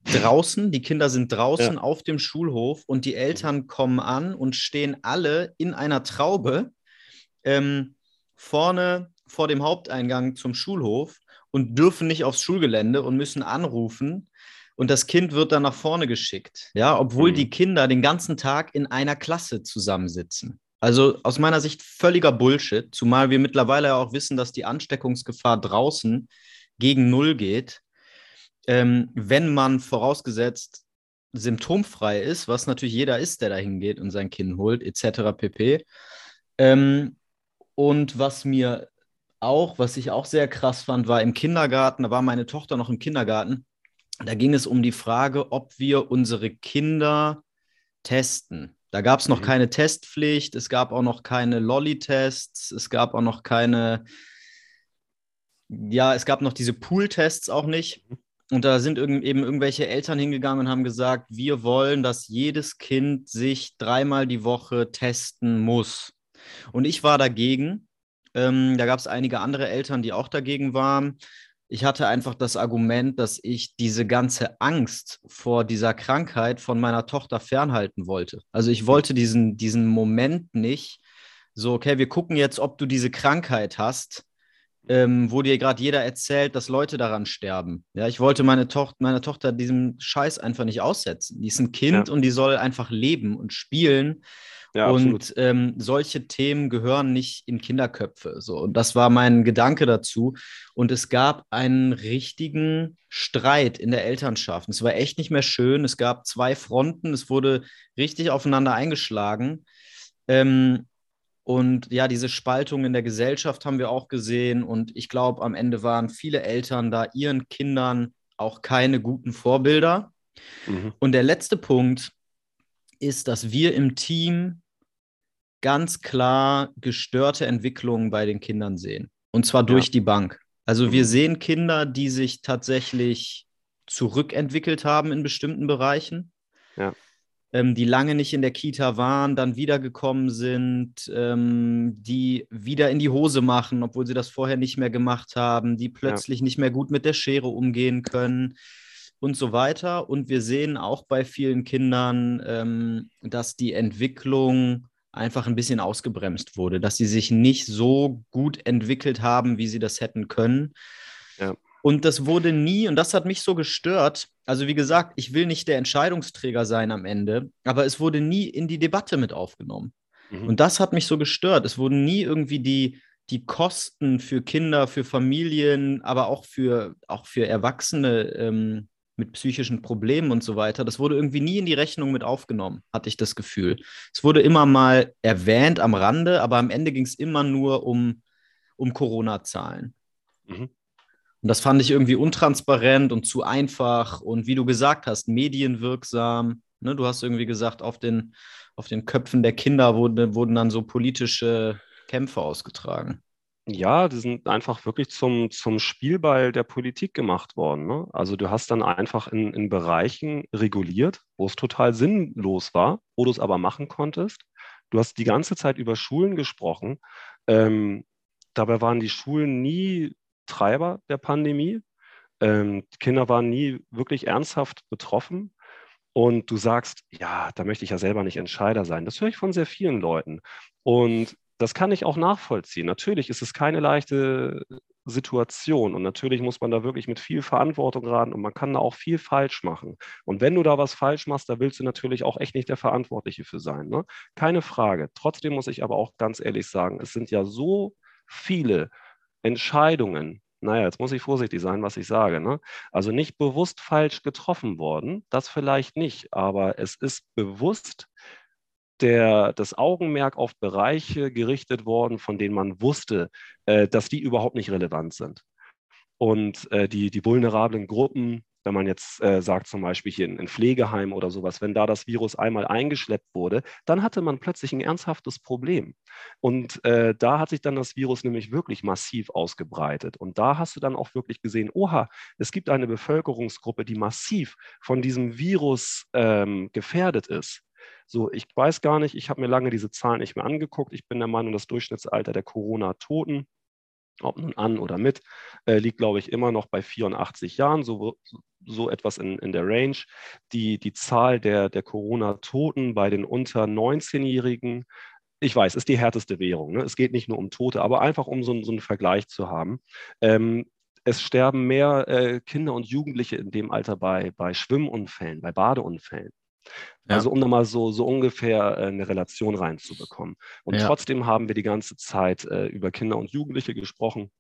draußen, die Kinder sind draußen ja. auf dem Schulhof und die Eltern kommen an und stehen alle in einer Traube ähm, vorne vor dem Haupteingang zum Schulhof und dürfen nicht aufs Schulgelände und müssen anrufen. Und das Kind wird dann nach vorne geschickt, ja, obwohl mhm. die Kinder den ganzen Tag in einer Klasse zusammensitzen. Also aus meiner Sicht völliger Bullshit, zumal wir mittlerweile auch wissen, dass die Ansteckungsgefahr draußen gegen Null geht ähm, wenn man vorausgesetzt symptomfrei ist, was natürlich jeder ist, der da hingeht und sein Kind holt, etc. pp. Ähm, und was mir auch, was ich auch sehr krass fand, war im Kindergarten, da war meine Tochter noch im Kindergarten, da ging es um die Frage, ob wir unsere Kinder testen. Da gab es noch mhm. keine Testpflicht, es gab auch noch keine Lolli-Tests, es gab auch noch keine ja, es gab noch diese Pool-Tests auch nicht. Und da sind eben irgendwelche Eltern hingegangen und haben gesagt, wir wollen, dass jedes Kind sich dreimal die Woche testen muss. Und ich war dagegen. Ähm, da gab es einige andere Eltern, die auch dagegen waren. Ich hatte einfach das Argument, dass ich diese ganze Angst vor dieser Krankheit von meiner Tochter fernhalten wollte. Also ich wollte diesen, diesen Moment nicht, so, okay, wir gucken jetzt, ob du diese Krankheit hast ähm, wo dir gerade jeder erzählt, dass Leute daran sterben. Ja, ich wollte meine, Toch meine Tochter diesem Scheiß einfach nicht aussetzen. Die ist ein Kind ja. und die soll einfach leben und spielen. Ja, und ähm, solche Themen gehören nicht in Kinderköpfe. So. Und das war mein Gedanke dazu. Und es gab einen richtigen Streit in der Elternschaft. Es war echt nicht mehr schön. Es gab zwei Fronten. Es wurde richtig aufeinander eingeschlagen. Ähm, und ja, diese Spaltung in der Gesellschaft haben wir auch gesehen. Und ich glaube, am Ende waren viele Eltern da ihren Kindern auch keine guten Vorbilder. Mhm. Und der letzte Punkt ist, dass wir im Team ganz klar gestörte Entwicklungen bei den Kindern sehen. Und zwar durch ja. die Bank. Also mhm. wir sehen Kinder, die sich tatsächlich zurückentwickelt haben in bestimmten Bereichen. Ja ähm, die lange nicht in der Kita waren, dann wiedergekommen sind, ähm, die wieder in die Hose machen, obwohl sie das vorher nicht mehr gemacht haben, die plötzlich ja. nicht mehr gut mit der Schere umgehen können und so weiter. Und wir sehen auch bei vielen Kindern, ähm, dass die Entwicklung einfach ein bisschen ausgebremst wurde, dass sie sich nicht so gut entwickelt haben, wie sie das hätten können. Ja. Und das wurde nie, und das hat mich so gestört. Also, wie gesagt, ich will nicht der Entscheidungsträger sein am Ende, aber es wurde nie in die Debatte mit aufgenommen. Mhm. Und das hat mich so gestört. Es wurden nie irgendwie die, die Kosten für Kinder, für Familien, aber auch für, auch für Erwachsene ähm, mit psychischen Problemen und so weiter. Das wurde irgendwie nie in die Rechnung mit aufgenommen, hatte ich das Gefühl. Es wurde immer mal erwähnt am Rande, aber am Ende ging es immer nur um, um Corona-Zahlen. Mhm. Und das fand ich irgendwie untransparent und zu einfach und wie du gesagt hast, medienwirksam. Ne, du hast irgendwie gesagt, auf den, auf den Köpfen der Kinder wurde, wurden dann so politische Kämpfe ausgetragen. Ja, die sind einfach wirklich zum, zum Spielball der Politik gemacht worden. Ne? Also du hast dann einfach in, in Bereichen reguliert, wo es total sinnlos war, wo du es aber machen konntest. Du hast die ganze Zeit über Schulen gesprochen. Ähm, dabei waren die Schulen nie Treiber der Pandemie. Ähm, Kinder waren nie wirklich ernsthaft betroffen. Und du sagst, ja, da möchte ich ja selber nicht Entscheider sein. Das höre ich von sehr vielen Leuten. Und das kann ich auch nachvollziehen. Natürlich ist es keine leichte Situation und natürlich muss man da wirklich mit viel Verantwortung ran und man kann da auch viel falsch machen. Und wenn du da was falsch machst, da willst du natürlich auch echt nicht der Verantwortliche für sein. Ne? Keine Frage. Trotzdem muss ich aber auch ganz ehrlich sagen, es sind ja so viele Entscheidungen, naja, jetzt muss ich vorsichtig sein, was ich sage, ne? also nicht bewusst falsch getroffen worden, das vielleicht nicht, aber es ist bewusst der, das Augenmerk auf Bereiche gerichtet worden, von denen man wusste, äh, dass die überhaupt nicht relevant sind. Und äh, die, die vulnerablen Gruppen, wenn man jetzt äh, sagt, zum Beispiel hier in, in Pflegeheimen oder sowas, wenn da das Virus einmal eingeschleppt wurde, dann hatte man plötzlich ein ernsthaftes Problem. Und äh, da hat sich dann das Virus nämlich wirklich massiv ausgebreitet. Und da hast du dann auch wirklich gesehen, oha, es gibt eine Bevölkerungsgruppe, die massiv von diesem Virus ähm, gefährdet ist. So, ich weiß gar nicht, ich habe mir lange diese Zahlen nicht mehr angeguckt. Ich bin der Meinung, das Durchschnittsalter der Corona-Toten ob nun an oder mit, äh, liegt, glaube ich, immer noch bei 84 Jahren, so, so etwas in, in der Range. Die, die Zahl der, der Corona-Toten bei den unter 19-Jährigen, ich weiß, ist die härteste Währung. Ne? Es geht nicht nur um Tote, aber einfach um so, so einen Vergleich zu haben. Ähm, es sterben mehr äh, Kinder und Jugendliche in dem Alter bei, bei Schwimmunfällen, bei Badeunfällen. Ja. Also um da mal so, so ungefähr äh, eine Relation reinzubekommen. Und ja. trotzdem haben wir die ganze Zeit äh, über Kinder und Jugendliche gesprochen,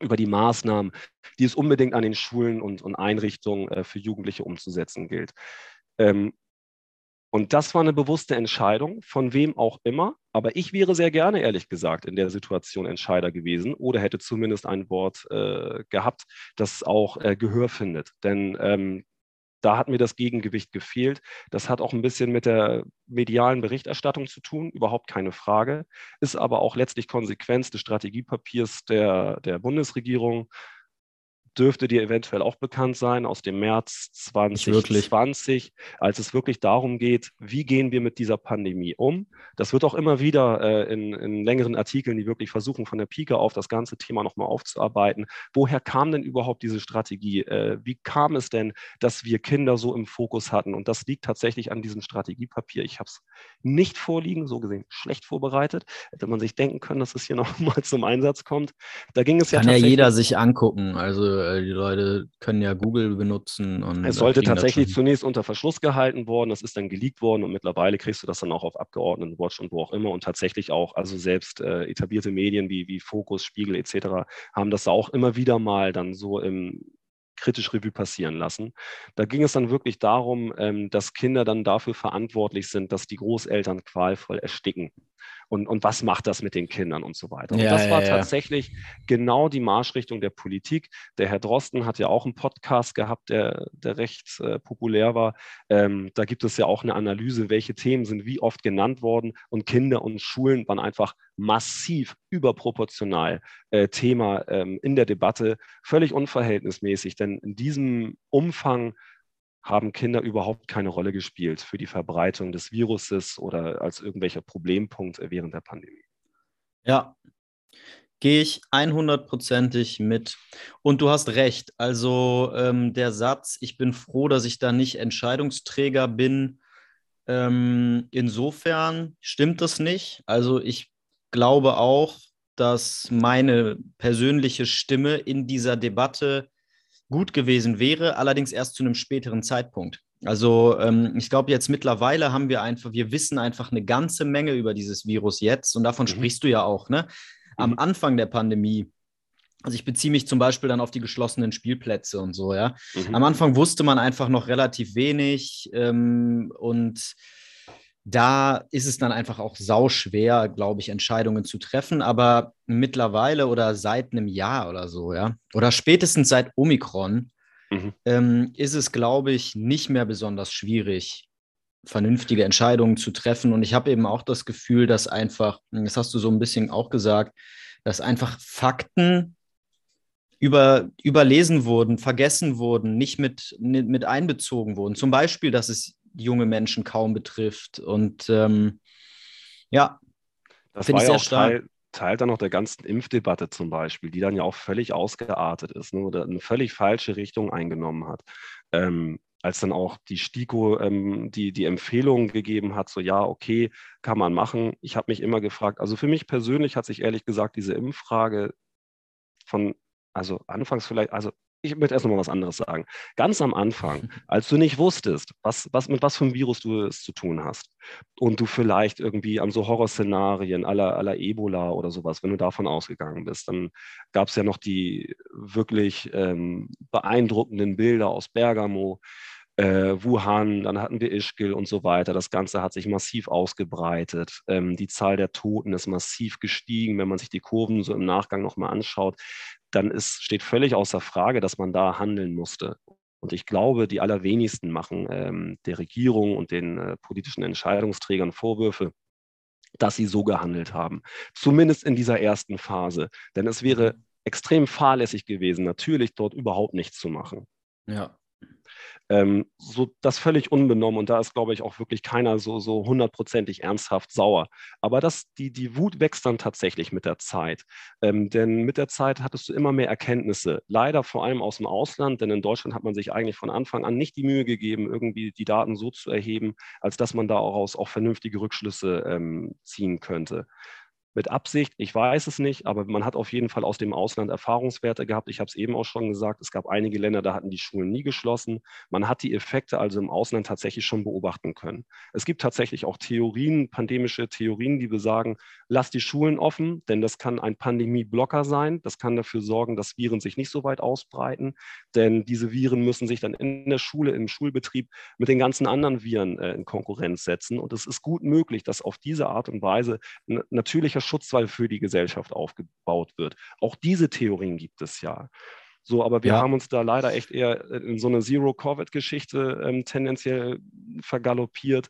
über die Maßnahmen, die es unbedingt an den Schulen und, und Einrichtungen äh, für Jugendliche umzusetzen gilt. Ähm, und das war eine bewusste Entscheidung, von wem auch immer. Aber ich wäre sehr gerne, ehrlich gesagt, in der Situation Entscheider gewesen oder hätte zumindest ein Wort äh, gehabt, das auch äh, Gehör findet. Denn ähm, da hat mir das Gegengewicht gefehlt. Das hat auch ein bisschen mit der medialen Berichterstattung zu tun, überhaupt keine Frage, ist aber auch letztlich Konsequenz des Strategiepapiers der, der Bundesregierung dürfte dir eventuell auch bekannt sein, aus dem März 2020, als es wirklich darum geht, wie gehen wir mit dieser Pandemie um. Das wird auch immer wieder äh, in, in, längeren Artikeln, die wirklich versuchen, von der Pike auf das ganze Thema nochmal aufzuarbeiten. Woher kam denn überhaupt diese Strategie? Äh, wie kam es denn, dass wir Kinder so im Fokus hatten? Und das liegt tatsächlich an diesem Strategiepapier. Ich habe es nicht vorliegen, so gesehen schlecht vorbereitet. Hätte man sich denken können, dass es hier nochmal *laughs* zum Einsatz kommt. Da ging es Kann ja, ja jeder sich angucken. Also äh, die Leute können ja Google benutzen. Und es sollte tatsächlich zunächst unter Verschluss gehalten worden, das ist dann geleakt worden und mittlerweile kriegst du das dann auch auf Abgeordnetenwatch und wo auch immer und tatsächlich auch, also selbst äh, etablierte Medien wie, wie Focus, Spiegel etc. haben das auch immer wieder mal dann so im kritisch Revue passieren lassen. Da ging es dann wirklich darum, ähm, dass Kinder dann dafür verantwortlich sind, dass die Großeltern qualvoll ersticken und, und was macht das mit den Kindern und so weiter. Und ja, das war ja, tatsächlich genau die Marschrichtung der Politik. Der Herr Drosten hat ja auch einen Podcast gehabt, der, der recht äh, populär war. Ähm, da gibt es ja auch eine Analyse, welche Themen sind wie oft genannt worden und Kinder und Schulen waren einfach massiv überproportional äh, Thema ähm, in der Debatte, völlig unverhältnismäßig, denn in diesem Umfang haben Kinder überhaupt keine Rolle gespielt für die Verbreitung des Viruses oder als irgendwelcher Problempunkt während der Pandemie. Ja, gehe ich 100%ig mit. Und du hast recht. Also ähm, der Satz, ich bin froh, dass ich da nicht Entscheidungsträger bin, ähm, insofern stimmt das nicht. Also ich glaube auch, dass meine persönliche Stimme in dieser Debatte gut gewesen wäre, allerdings erst zu einem späteren Zeitpunkt. Also ähm, ich glaube, jetzt mittlerweile haben wir einfach, wir wissen einfach eine ganze Menge über dieses Virus jetzt und davon mhm. sprichst du ja auch, ne? Am mhm. Anfang der Pandemie, also ich beziehe mich zum Beispiel dann auf die geschlossenen Spielplätze und so, ja. Mhm. Am Anfang wusste man einfach noch relativ wenig ähm, und da ist es dann einfach auch sauschwer, glaube ich, Entscheidungen zu treffen. Aber mittlerweile oder seit einem Jahr oder so, ja, oder spätestens seit Omikron, mhm. ähm, ist es, glaube ich, nicht mehr besonders schwierig, vernünftige Entscheidungen zu treffen. Und ich habe eben auch das Gefühl, dass einfach, das hast du so ein bisschen auch gesagt, dass einfach Fakten über, überlesen wurden, vergessen wurden, nicht mit, mit einbezogen wurden. Zum Beispiel, dass es junge Menschen kaum betrifft. Und ähm, ja, das war ja auch stark. Teil, Teil dann noch der ganzen Impfdebatte zum Beispiel, die dann ja auch völlig ausgeartet ist ne, oder eine völlig falsche Richtung eingenommen hat. Ähm, als dann auch die STIKO ähm, die, die Empfehlung gegeben hat, so ja, okay, kann man machen. Ich habe mich immer gefragt, also für mich persönlich hat sich ehrlich gesagt diese Impffrage von, also anfangs vielleicht, also ich möchte erst noch mal was anderes sagen. Ganz am Anfang, *laughs* als du nicht wusstest, was, was, mit was für einem Virus du es zu tun hast und du vielleicht irgendwie an so Horrorszenarien aller aller Ebola oder sowas, wenn du davon ausgegangen bist, dann gab es ja noch die wirklich ähm, beeindruckenden Bilder aus Bergamo, äh, Wuhan, dann hatten wir Ischgl und so weiter. Das Ganze hat sich massiv ausgebreitet. Ähm, die Zahl der Toten ist massiv gestiegen. Wenn man sich die Kurven so im Nachgang nochmal anschaut, dann ist, steht völlig außer Frage, dass man da handeln musste. Und ich glaube, die allerwenigsten machen ähm, der Regierung und den äh, politischen Entscheidungsträgern Vorwürfe, dass sie so gehandelt haben. Zumindest in dieser ersten Phase. Denn es wäre mhm. extrem fahrlässig gewesen, natürlich dort überhaupt nichts zu machen. Ja. Ähm, so das völlig unbenommen und da ist, glaube ich, auch wirklich keiner so, so hundertprozentig ernsthaft sauer. Aber das, die, die Wut wächst dann tatsächlich mit der Zeit. Ähm, denn mit der Zeit hattest du immer mehr Erkenntnisse. Leider vor allem aus dem Ausland, denn in Deutschland hat man sich eigentlich von Anfang an nicht die Mühe gegeben, irgendwie die Daten so zu erheben, als dass man daraus auch vernünftige Rückschlüsse ähm, ziehen könnte mit Absicht, ich weiß es nicht, aber man hat auf jeden Fall aus dem Ausland Erfahrungswerte gehabt. Ich habe es eben auch schon gesagt, es gab einige Länder, da hatten die Schulen nie geschlossen. Man hat die Effekte also im Ausland tatsächlich schon beobachten können. Es gibt tatsächlich auch Theorien, pandemische Theorien, die besagen, lass die Schulen offen, denn das kann ein Pandemieblocker sein. Das kann dafür sorgen, dass Viren sich nicht so weit ausbreiten, denn diese Viren müssen sich dann in der Schule, im Schulbetrieb mit den ganzen anderen Viren äh, in Konkurrenz setzen. Und es ist gut möglich, dass auf diese Art und Weise ein natürlicher Schutzwall für die Gesellschaft aufgebaut wird. Auch diese Theorien gibt es ja. So, aber wir ja. haben uns da leider echt eher in so eine Zero-Covid-Geschichte ähm, tendenziell vergaloppiert.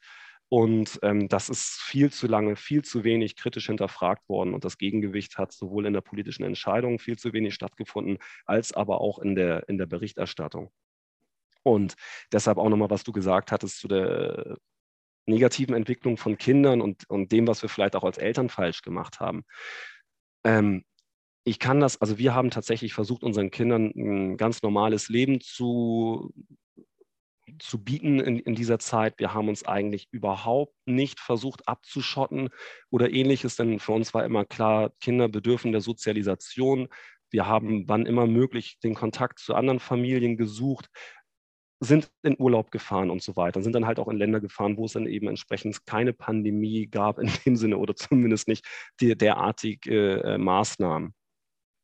Und ähm, das ist viel zu lange, viel zu wenig kritisch hinterfragt worden. Und das Gegengewicht hat sowohl in der politischen Entscheidung viel zu wenig stattgefunden, als aber auch in der, in der Berichterstattung. Und deshalb auch nochmal, was du gesagt hattest zu der negativen Entwicklung von Kindern und, und dem, was wir vielleicht auch als Eltern falsch gemacht haben. Ähm, ich kann das, also wir haben tatsächlich versucht, unseren Kindern ein ganz normales Leben zu zu bieten in, in dieser Zeit. Wir haben uns eigentlich überhaupt nicht versucht abzuschotten oder ähnliches, denn für uns war immer klar, Kinder bedürfen der Sozialisation. Wir haben wann immer möglich den Kontakt zu anderen Familien gesucht, sind in Urlaub gefahren und so weiter, sind dann halt auch in Länder gefahren, wo es dann eben entsprechend keine Pandemie gab in dem Sinne oder zumindest nicht die, derartige äh, Maßnahmen.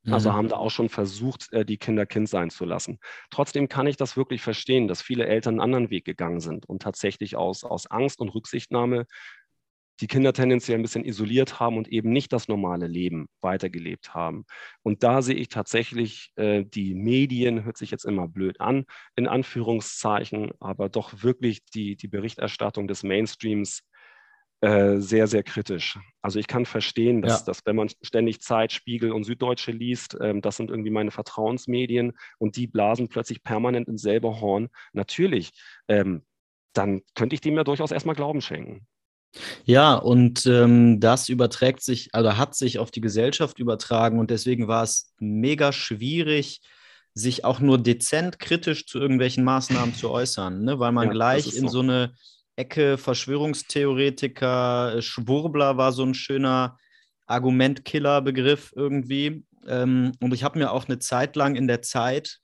Also mhm. haben da auch schon versucht, äh, die Kinder Kind sein zu lassen. Trotzdem kann ich das wirklich verstehen, dass viele Eltern einen anderen Weg gegangen sind und tatsächlich aus, aus Angst und Rücksichtnahme die Kinder tendenziell ein bisschen isoliert haben und eben nicht das normale Leben weitergelebt haben. Und da sehe ich tatsächlich äh, die Medien, hört sich jetzt immer blöd an, in Anführungszeichen, aber doch wirklich die, die Berichterstattung des Mainstreams äh, sehr, sehr kritisch. Also ich kann verstehen, dass, ja. dass wenn man ständig Zeit, Spiegel und Süddeutsche liest, ähm, das sind irgendwie meine Vertrauensmedien und die blasen plötzlich permanent ins selbe Horn. Natürlich, ähm, dann könnte ich dem ja durchaus erstmal Glauben schenken. Ja, und ähm, das überträgt sich, also hat sich auf die Gesellschaft übertragen und deswegen war es mega schwierig, sich auch nur dezent kritisch zu irgendwelchen Maßnahmen zu äußern, ne? weil man ja, gleich in so. so eine Ecke Verschwörungstheoretiker, äh, Schwurbler war so ein schöner Argumentkiller-Begriff irgendwie. Ähm, und ich habe mir auch eine Zeit lang in der Zeit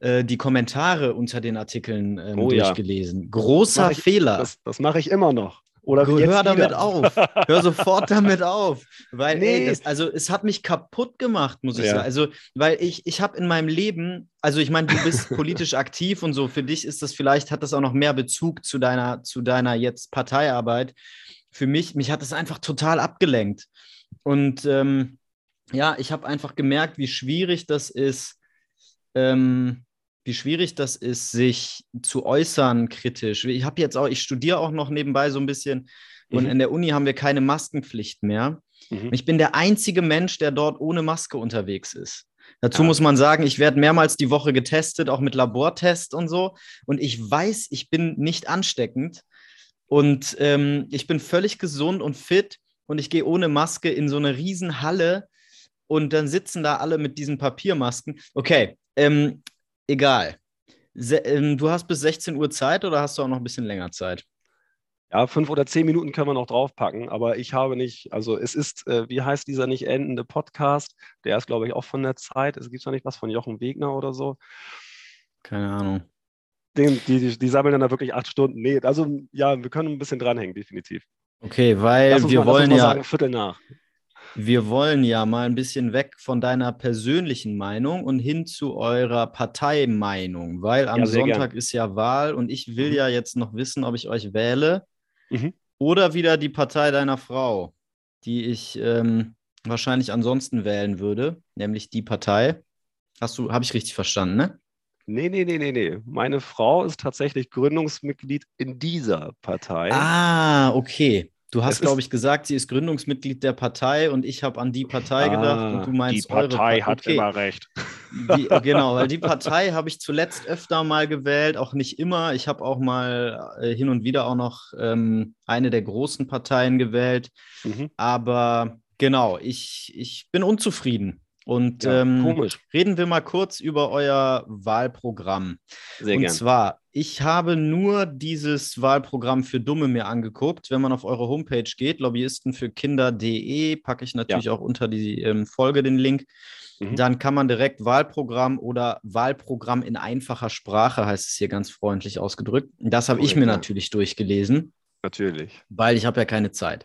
äh, die Kommentare unter den Artikeln ähm, oh, durchgelesen. Ja. Großer ich, Fehler. Das, das mache ich immer noch. Oder hör damit auf. Hör sofort *laughs* damit auf. Weil, nee. ey, das, also es hat mich kaputt gemacht, muss ich ja. sagen. Also, weil ich, ich habe in meinem Leben, also ich meine, du bist *laughs* politisch aktiv und so, für dich ist das vielleicht, hat das auch noch mehr Bezug zu deiner, zu deiner jetzt Parteiarbeit. Für mich, mich hat das einfach total abgelenkt. Und ähm, ja, ich habe einfach gemerkt, wie schwierig das ist, ähm, wie schwierig das ist, sich zu äußern kritisch. Ich habe jetzt auch, ich studiere auch noch nebenbei so ein bisschen und mhm. in der Uni haben wir keine Maskenpflicht mehr. Mhm. Ich bin der einzige Mensch, der dort ohne Maske unterwegs ist. Dazu ja. muss man sagen, ich werde mehrmals die Woche getestet, auch mit Labortest und so. Und ich weiß, ich bin nicht ansteckend. Und ähm, ich bin völlig gesund und fit. Und ich gehe ohne Maske in so eine Riesenhalle. Und dann sitzen da alle mit diesen Papiermasken. Okay, ähm, egal. Se ähm, du hast bis 16 Uhr Zeit oder hast du auch noch ein bisschen länger Zeit? Ja, fünf oder zehn Minuten können wir noch draufpacken, aber ich habe nicht, also es ist, äh, wie heißt dieser nicht endende Podcast? Der ist, glaube ich, auch von der Zeit. Es gibt ja nicht was von Jochen Wegner oder so. Keine Ahnung. Den, die, die, die, sammeln dann da wirklich acht Stunden. Nee, also ja, wir können ein bisschen dranhängen, definitiv. Okay, weil wir mal, wollen ja. Sagen, Viertel nach. Wir wollen ja mal ein bisschen weg von deiner persönlichen Meinung und hin zu eurer Parteimeinung, weil am ja, Sonntag gern. ist ja Wahl und ich will mhm. ja jetzt noch wissen, ob ich euch wähle mhm. oder wieder die Partei deiner Frau, die ich ähm, wahrscheinlich ansonsten wählen würde, nämlich die Partei. Hast du, habe ich richtig verstanden, ne? Nee, nee, nee, nee, nee. Meine Frau ist tatsächlich Gründungsmitglied in dieser Partei. Ah, okay. Du hast, glaube ich, gesagt, sie ist Gründungsmitglied der Partei und ich habe an die Partei ah, gedacht und du meinst Die Partei eure hat okay. immer recht. Die, *laughs* genau, weil die Partei habe ich zuletzt öfter mal gewählt, auch nicht immer. Ich habe auch mal äh, hin und wieder auch noch ähm, eine der großen Parteien gewählt. Mhm. Aber genau, ich, ich bin unzufrieden und ja, ähm, reden wir mal kurz über euer Wahlprogramm. Sehr Und gern. zwar, ich habe nur dieses Wahlprogramm für Dumme mir angeguckt. Wenn man auf eure Homepage geht, lobbyistenfürkinder.de, packe ich natürlich ja. auch unter die ähm, Folge den Link. Mhm. Dann kann man direkt Wahlprogramm oder Wahlprogramm in einfacher Sprache, heißt es hier ganz freundlich ausgedrückt. Das habe ich mir ja. natürlich durchgelesen. Natürlich. Weil ich habe ja keine Zeit.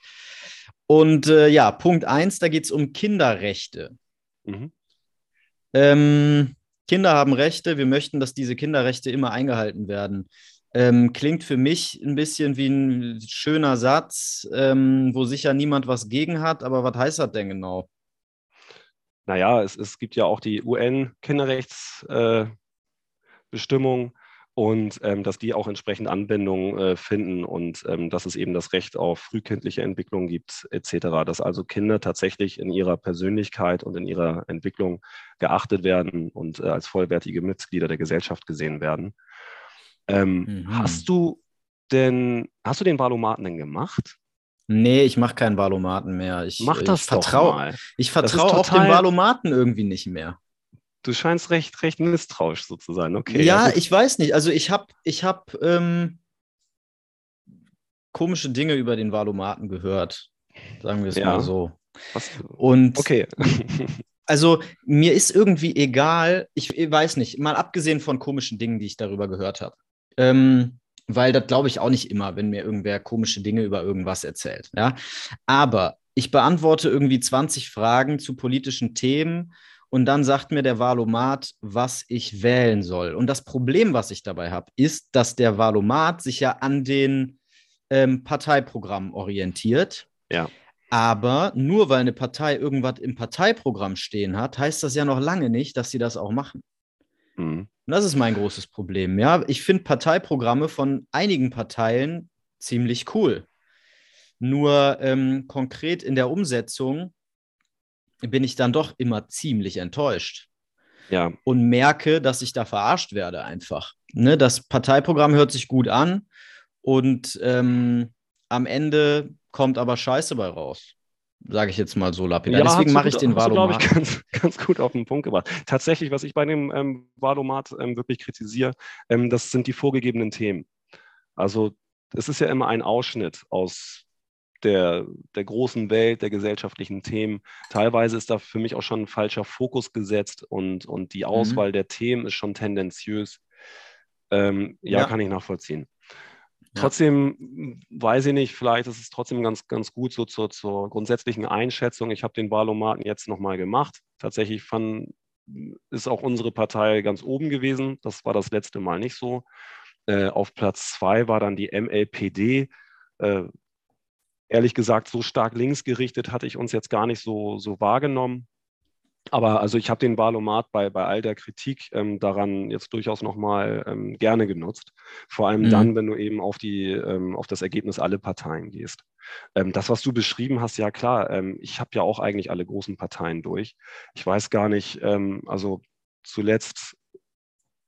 Und äh, ja, Punkt 1, da geht es um Kinderrechte. Mhm. Ähm, Kinder haben Rechte, wir möchten, dass diese Kinderrechte immer eingehalten werden. Ähm, klingt für mich ein bisschen wie ein schöner Satz, ähm, wo sicher niemand was gegen hat, aber was heißt das denn genau? naja, es, es gibt ja auch die UN-Kinderrechtsbestimmung. Äh, und ähm, dass die auch entsprechend Anwendung äh, finden und ähm, dass es eben das Recht auf frühkindliche Entwicklung gibt, etc. Dass also Kinder tatsächlich in ihrer Persönlichkeit und in ihrer Entwicklung geachtet werden und äh, als vollwertige Mitglieder der Gesellschaft gesehen werden. Ähm, mhm. Hast du denn, hast du den Valomaten denn gemacht? Nee, ich mache keinen Valomaten mehr. Ich, Mach das ich vertrau, doch mal. Ich vertraue auch dem Valomaten irgendwie nicht mehr. Du scheinst recht, recht misstrauisch so zu sein, okay. Ja, ja ich weiß nicht. Also ich habe ich hab, ähm, komische Dinge über den Valomaten gehört, sagen wir es ja. mal so. Was? Und okay. *laughs* also mir ist irgendwie egal, ich, ich, weiß nicht, mal abgesehen von komischen Dingen, die ich darüber gehört habe. Ähm, weil das glaube ich auch nicht immer, wenn mir irgendwer komische Dinge über irgendwas erzählt. Ja? Aber ich beantworte irgendwie 20 Fragen zu politischen Themen und dann sagt mir der Valomat, was ich wählen soll. Und das Problem, was ich dabei habe, ist, dass der Valomat sich ja an den ähm, Parteiprogrammen orientiert. Ja. Aber nur weil eine Partei irgendwas im Parteiprogramm stehen hat, heißt das ja noch lange nicht, dass sie das auch machen. Mhm. Und das ist mein großes Problem. Ja, ich finde Parteiprogramme von einigen Parteien ziemlich cool. Nur ähm, konkret in der Umsetzung bin ich dann doch immer ziemlich enttäuscht. Ja. Und merke, dass ich da verarscht werde einfach. Ne, das Parteiprogramm hört sich gut an und ähm, am Ende kommt aber Scheiße bei raus. Sage ich jetzt mal so lapidar. Ja, Deswegen mache ich den glaube ich, ganz, *laughs* ganz gut auf den Punkt gebracht. Tatsächlich, was ich bei dem ähm, Valomat ähm, wirklich kritisiere, ähm, das sind die vorgegebenen Themen. Also es ist ja immer ein Ausschnitt aus der, der großen Welt, der gesellschaftlichen Themen. Teilweise ist da für mich auch schon ein falscher Fokus gesetzt und, und die mhm. Auswahl mhm. der Themen ist schon tendenziös. Ähm, ja, ja, kann ich nachvollziehen. Ja. Trotzdem weiß ich nicht, vielleicht ist es trotzdem ganz, ganz gut so zur, zur grundsätzlichen Einschätzung. Ich habe den Wahlomaten jetzt nochmal gemacht. Tatsächlich fand, ist auch unsere Partei ganz oben gewesen. Das war das letzte Mal nicht so. Äh, auf Platz zwei war dann die MLPD. Äh, ehrlich gesagt, so stark linksgerichtet hatte ich uns jetzt gar nicht so, so wahrgenommen. Aber also ich habe den Wahlomat bei, bei all der Kritik ähm, daran jetzt durchaus nochmal ähm, gerne genutzt. Vor allem mhm. dann, wenn du eben auf, die, ähm, auf das Ergebnis alle Parteien gehst. Ähm, das, was du beschrieben hast, ja klar, ähm, ich habe ja auch eigentlich alle großen Parteien durch. Ich weiß gar nicht, ähm, also zuletzt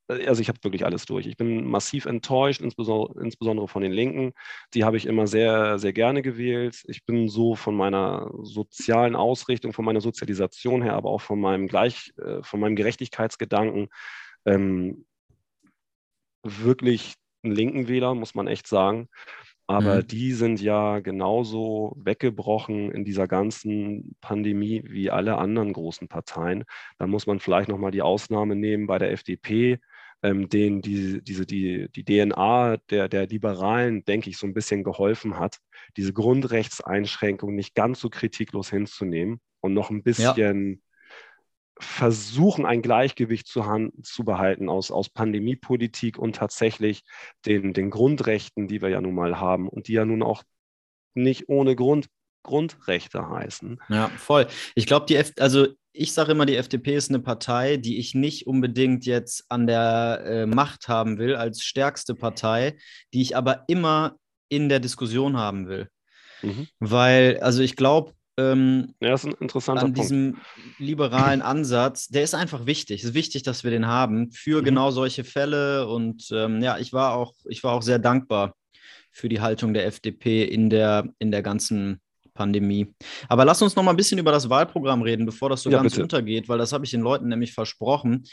also ich habe wirklich alles durch. Ich bin massiv enttäuscht, insbesondere, insbesondere von den Linken. Die habe ich immer sehr, sehr gerne gewählt. Ich bin so von meiner sozialen Ausrichtung, von meiner Sozialisation her, aber auch von meinem Gleich, äh, von meinem Gerechtigkeitsgedanken ähm, wirklich ein linken Wähler, muss man echt sagen. Aber mhm. die sind ja genauso weggebrochen in dieser ganzen Pandemie wie alle anderen großen Parteien. Da muss man vielleicht nochmal die Ausnahme nehmen bei der FDP, ähm, denen die, diese, die, die DNA der, der Liberalen, denke ich, so ein bisschen geholfen hat, diese Grundrechtseinschränkung nicht ganz so kritiklos hinzunehmen und noch ein bisschen ja. versuchen, ein Gleichgewicht zu, zu behalten aus, aus Pandemiepolitik und tatsächlich den, den Grundrechten, die wir ja nun mal haben und die ja nun auch nicht ohne Grund Grundrechte heißen. Ja, voll. Ich glaube, die F also ich sage immer, die FDP ist eine Partei, die ich nicht unbedingt jetzt an der äh, Macht haben will als stärkste Partei, die ich aber immer in der Diskussion haben will. Mhm. Weil, also ich glaube, ähm, ja, ist ein interessanter an diesem Punkt. liberalen Ansatz, der ist einfach wichtig. Es ist wichtig, dass wir den haben für mhm. genau solche Fälle. Und ähm, ja, ich war auch, ich war auch sehr dankbar für die Haltung der FDP in der, in der ganzen Pandemie. Aber lass uns noch mal ein bisschen über das Wahlprogramm reden, bevor das so ja, ganz bitte. untergeht, weil das habe ich den Leuten nämlich versprochen.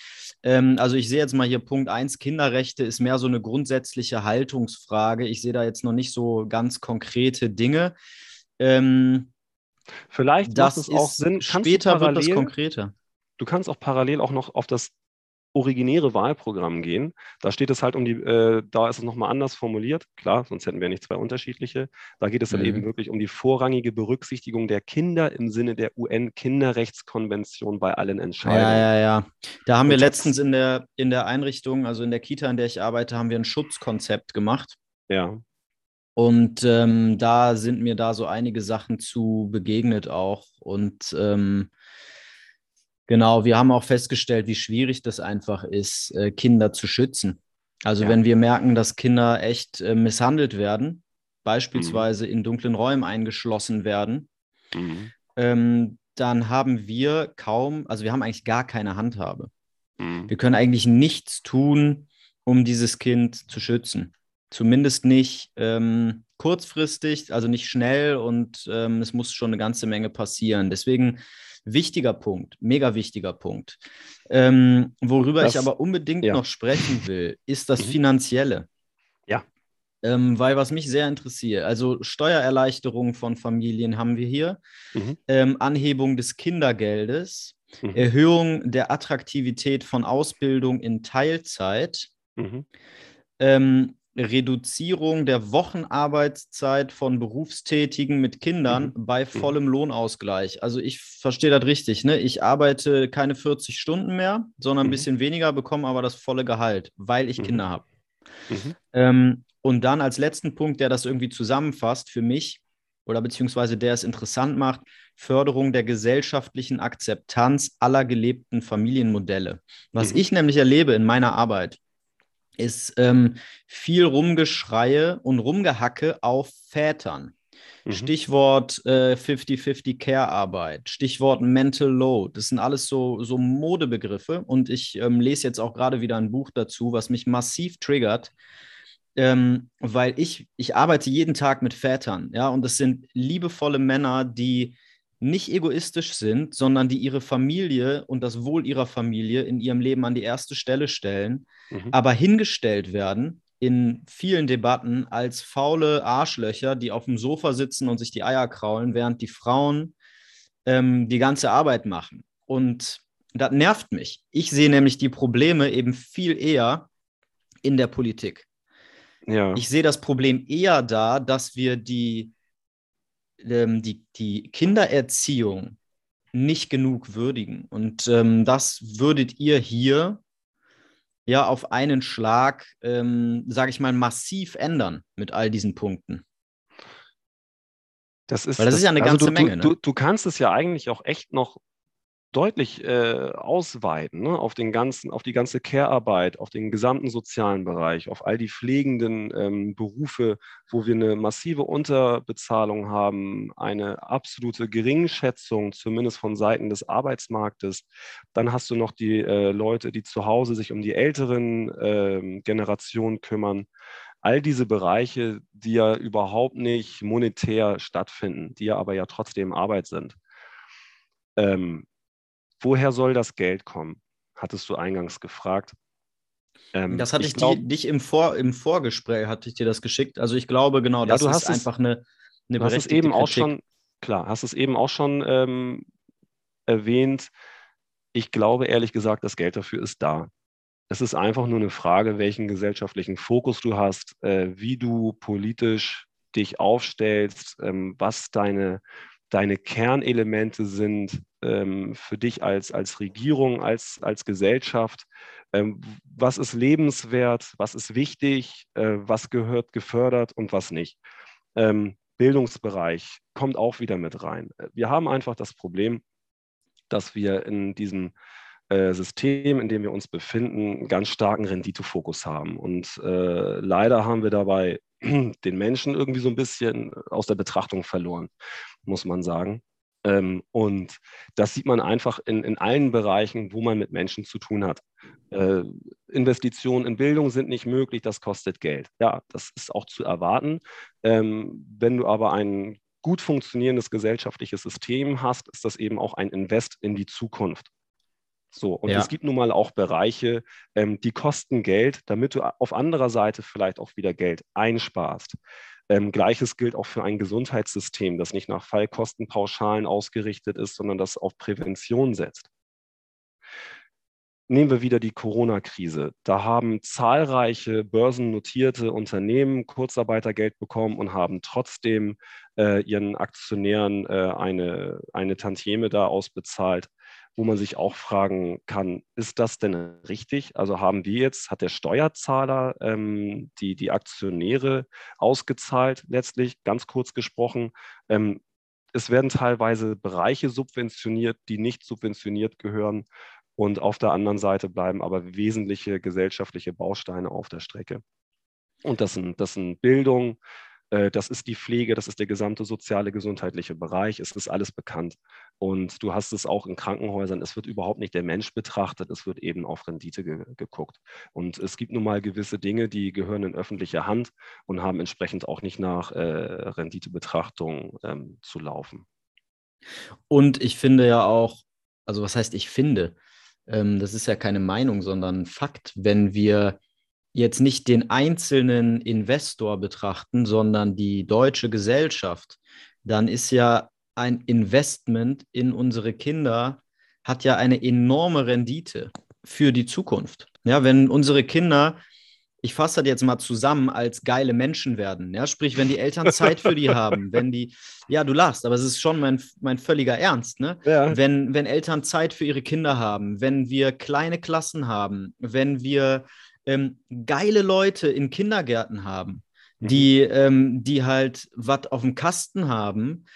Ähm, also ich sehe jetzt mal hier Punkt 1, Kinderrechte ist mehr so eine grundsätzliche Haltungsfrage. Ich sehe da jetzt noch nicht so ganz konkrete Dinge. Ähm, Vielleicht das macht es auch Sinn. Später wird das konkreter. Du kannst auch parallel auch noch auf das originäre Wahlprogramm gehen. Da steht es halt um die, äh, da ist es nochmal anders formuliert, klar, sonst hätten wir nicht zwei unterschiedliche. Da geht es dann mhm. eben wirklich um die vorrangige Berücksichtigung der Kinder im Sinne der UN-Kinderrechtskonvention bei allen Entscheidungen. Ja, ja, ja. Da haben Und wir letztens in der, in der Einrichtung, also in der Kita, in der ich arbeite, haben wir ein Schutzkonzept gemacht. Ja. Und ähm, da sind mir da so einige Sachen zu begegnet auch. Und ähm, Genau, wir haben auch festgestellt, wie schwierig das einfach ist, äh, Kinder zu schützen. Also ja. wenn wir merken, dass Kinder echt äh, misshandelt werden, beispielsweise mhm. in dunklen Räumen eingeschlossen werden, mhm. ähm, dann haben wir kaum, also wir haben eigentlich gar keine Handhabe. Mhm. Wir können eigentlich nichts tun, um dieses Kind zu schützen. Zumindest nicht ähm, kurzfristig, also nicht schnell und ähm, es muss schon eine ganze Menge passieren. Deswegen wichtiger Punkt, mega wichtiger Punkt. Ähm, worüber das, ich aber unbedingt ja. noch sprechen will, ist das mhm. Finanzielle. Ja. Ähm, weil was mich sehr interessiert, also Steuererleichterung von Familien haben wir hier, mhm. ähm, Anhebung des Kindergeldes, mhm. Erhöhung der Attraktivität von Ausbildung in Teilzeit, mhm. ähm, Reduzierung der Wochenarbeitszeit von Berufstätigen mit Kindern mhm. bei mhm. vollem Lohnausgleich. Also ich verstehe das richtig. Ne? Ich arbeite keine 40 Stunden mehr, sondern ein mhm. bisschen weniger, bekomme aber das volle Gehalt, weil ich mhm. Kinder habe. Mhm. Ähm, und dann als letzten Punkt, der das irgendwie zusammenfasst für mich oder beziehungsweise der es interessant macht, Förderung der gesellschaftlichen Akzeptanz aller gelebten Familienmodelle. Was ich nämlich erlebe in meiner Arbeit, ist ähm, viel Rumgeschreie und Rumgehacke auf Vätern. Mhm. Stichwort 50-50 äh, Care-Arbeit, Stichwort Mental Load. Das sind alles so, so Modebegriffe. Und ich ähm, lese jetzt auch gerade wieder ein Buch dazu, was mich massiv triggert, ähm, weil ich, ich arbeite jeden Tag mit Vätern. Ja, und das sind liebevolle Männer, die nicht egoistisch sind, sondern die ihre Familie und das Wohl ihrer Familie in ihrem Leben an die erste Stelle stellen, mhm. aber hingestellt werden in vielen Debatten als faule Arschlöcher, die auf dem Sofa sitzen und sich die Eier kraulen, während die Frauen ähm, die ganze Arbeit machen. Und das nervt mich. Ich sehe nämlich die Probleme eben viel eher in der Politik. Ja. Ich sehe das Problem eher da, dass wir die ähm, die, die Kindererziehung nicht genug würdigen. Und ähm, das würdet ihr hier ja auf einen Schlag, ähm, sage ich mal, massiv ändern mit all diesen Punkten. Das ist, Weil das, das ist ja eine also ganze du, Menge. Ne? Du, du, kannst es ja eigentlich auch echt noch deutlich äh, ausweiten ne? auf, den ganzen, auf die ganze Care-Arbeit, auf den gesamten sozialen Bereich, auf all die pflegenden ähm, Berufe, wo wir eine massive Unterbezahlung haben, eine absolute Geringschätzung, zumindest von Seiten des Arbeitsmarktes. Dann hast du noch die äh, Leute, die zu Hause sich um die älteren äh, Generationen kümmern all diese Bereiche, die ja überhaupt nicht monetär stattfinden, die ja aber ja trotzdem Arbeit sind. Ähm, Woher soll das Geld kommen? Hattest du eingangs gefragt. Ähm, das hatte ich, ich glaub, die, dich im, Vor, im Vorgespräch, hatte ich dir das geschickt. Also ich glaube, genau, ja, das ist es, einfach eine, eine du hast es eben Kritik. auch schon, klar, hast es eben auch schon ähm, erwähnt. Ich glaube ehrlich gesagt, das Geld dafür ist da. Es ist einfach nur eine Frage, welchen gesellschaftlichen Fokus du hast, äh, wie du politisch dich aufstellst, ähm, was deine, deine Kernelemente sind, ähm, für dich als, als Regierung, als, als Gesellschaft? Ähm, was ist lebenswert? Was ist wichtig? Äh, was gehört gefördert und was nicht? Ähm, Bildungsbereich kommt auch wieder mit rein. Wir haben einfach das Problem, dass wir in diesem äh, System, in dem wir uns befinden, einen ganz starken Renditefokus haben. Und äh, leider haben wir dabei *clears throat* den Menschen irgendwie so ein bisschen aus der Betrachtung verloren, muss man sagen. Ähm, und das sieht man einfach in, in allen Bereichen, wo man mit Menschen zu tun hat. Äh, Investitionen in Bildung sind nicht möglich, das kostet Geld. Ja, das ist auch zu erwarten. Ähm, wenn du aber ein gut funktionierendes gesellschaftliches System hast, ist das eben auch ein Invest in die Zukunft. So, und ja. es gibt nun mal auch Bereiche, ähm, die kosten Geld, damit du auf anderer Seite vielleicht auch wieder Geld einsparst. Ähm, Gleiches gilt auch für ein Gesundheitssystem, das nicht nach Fallkostenpauschalen ausgerichtet ist, sondern das auf Prävention setzt. Nehmen wir wieder die Corona-Krise. Da haben zahlreiche börsennotierte Unternehmen Kurzarbeitergeld bekommen und haben trotzdem äh, ihren Aktionären äh, eine, eine Tantieme da ausbezahlt wo man sich auch fragen kann, ist das denn richtig? Also haben wir jetzt, hat der Steuerzahler ähm, die, die Aktionäre ausgezahlt letztlich, ganz kurz gesprochen. Ähm, es werden teilweise Bereiche subventioniert, die nicht subventioniert gehören. Und auf der anderen Seite bleiben aber wesentliche gesellschaftliche Bausteine auf der Strecke. Und das sind, das sind Bildung, das ist die Pflege, das ist der gesamte soziale, gesundheitliche Bereich. Es ist alles bekannt. Und du hast es auch in Krankenhäusern. Es wird überhaupt nicht der Mensch betrachtet, es wird eben auf Rendite ge geguckt. Und es gibt nun mal gewisse Dinge, die gehören in öffentliche Hand und haben entsprechend auch nicht nach äh, Renditebetrachtung ähm, zu laufen. Und ich finde ja auch, also was heißt ich finde? Ähm, das ist ja keine Meinung, sondern Fakt, wenn wir jetzt nicht den einzelnen Investor betrachten, sondern die deutsche Gesellschaft, dann ist ja ein Investment in unsere Kinder, hat ja eine enorme Rendite für die Zukunft. Ja, wenn unsere Kinder, ich fasse das jetzt mal zusammen, als geile Menschen werden, ja, sprich, wenn die Eltern Zeit für die haben, *laughs* wenn die, ja, du lachst, aber es ist schon mein, mein völliger Ernst, ne? Ja. Wenn, wenn Eltern Zeit für ihre Kinder haben, wenn wir kleine Klassen haben, wenn wir ähm, geile Leute in Kindergärten haben, mhm. die, ähm, die halt was auf dem Kasten haben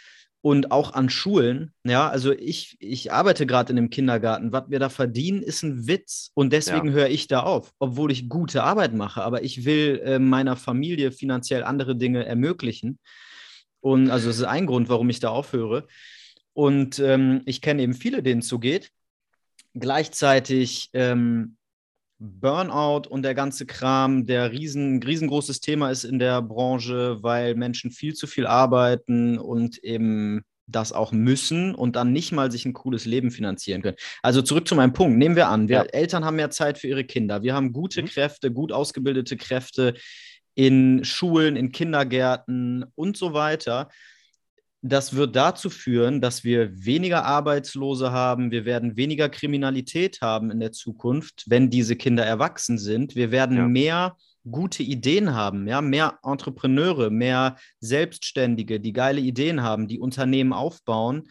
und auch an Schulen. Ja, also ich, ich arbeite gerade in einem Kindergarten. Was wir da verdienen, ist ein Witz. Und deswegen ja. höre ich da auf, obwohl ich gute Arbeit mache. Aber ich will äh, meiner Familie finanziell andere Dinge ermöglichen. Und also das ist ein Grund, warum ich da aufhöre. Und ähm, ich kenne eben viele, denen es so geht. Gleichzeitig ähm, Burnout und der ganze Kram, der riesen, riesengroßes Thema ist in der Branche, weil Menschen viel zu viel arbeiten und eben das auch müssen und dann nicht mal sich ein cooles Leben finanzieren können. Also zurück zu meinem Punkt. Nehmen wir an, wir ja. Eltern haben mehr Zeit für ihre Kinder. Wir haben gute mhm. Kräfte, gut ausgebildete Kräfte in Schulen, in Kindergärten und so weiter das wird dazu führen, dass wir weniger Arbeitslose haben, wir werden weniger Kriminalität haben in der Zukunft, wenn diese Kinder erwachsen sind. Wir werden ja. mehr gute Ideen haben, ja, mehr Entrepreneure, mehr Selbstständige, die geile Ideen haben, die Unternehmen aufbauen,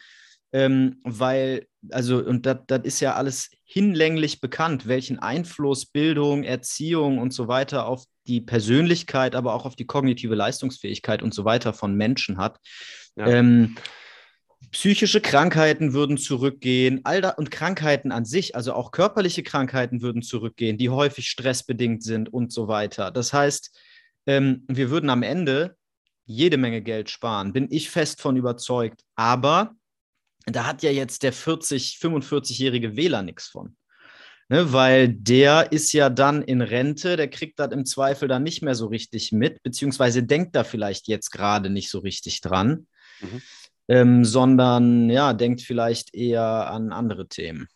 ähm, weil, also, und das ist ja alles hinlänglich bekannt, welchen Einfluss Bildung, Erziehung und so weiter auf die Persönlichkeit, aber auch auf die kognitive Leistungsfähigkeit und so weiter von Menschen hat. Ähm, psychische Krankheiten würden zurückgehen, Alter und Krankheiten an sich, also auch körperliche Krankheiten würden zurückgehen, die häufig stressbedingt sind und so weiter. Das heißt, ähm, wir würden am Ende jede Menge Geld sparen, bin ich fest von überzeugt. Aber da hat ja jetzt der 40, 45-jährige Wähler nichts von. Ne, weil der ist ja dann in Rente, der kriegt das im Zweifel dann nicht mehr so richtig mit, beziehungsweise denkt da vielleicht jetzt gerade nicht so richtig dran mhm. ähm, sondern ja, denkt vielleicht eher an andere Themen.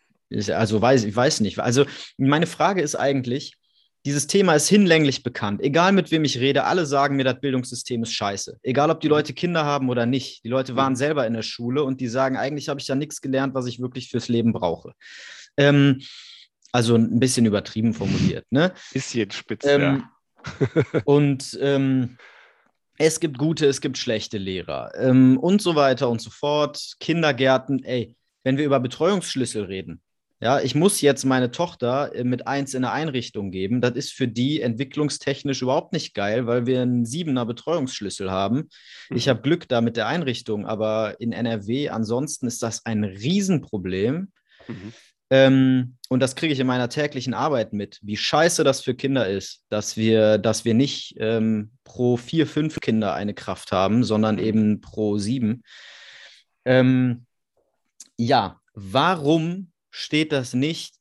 Also weiß, ich weiß nicht. Also meine Frage ist eigentlich, dieses Thema ist hinlänglich bekannt. Egal mit wem ich rede, alle sagen mir, das Bildungssystem ist scheiße. Egal, ob die mhm. Leute Kinder haben oder nicht. Die Leute waren mhm. selber in der Schule und die sagen, eigentlich habe ich da nichts gelernt, was ich wirklich fürs Leben brauche. Ähm, also ein bisschen übertrieben formuliert. Ne? Bisschen spitz, ähm, ja. und ähm, *laughs* es gibt gute, es gibt schlechte Lehrer ähm, und so weiter und so fort. Kindergärten, ey, wenn wir über Betreuungsschlüssel reden, ja, ich muss jetzt meine Tochter äh, mit eins in eine Einrichtung geben. Das ist für die entwicklungstechnisch überhaupt nicht geil, weil wir einen siebener Betreuungsschlüssel haben. Ich mhm. habe Glück da mit der Einrichtung, aber in NRW ansonsten ist das ein Riesenproblem. Mhm. Ähm, und das kriege ich in meiner täglichen Arbeit mit, wie scheiße das für Kinder ist, dass wir, dass wir nicht ähm, pro vier, fünf Kinder eine Kraft haben, sondern eben pro sieben. Ähm, ja, warum steht das nicht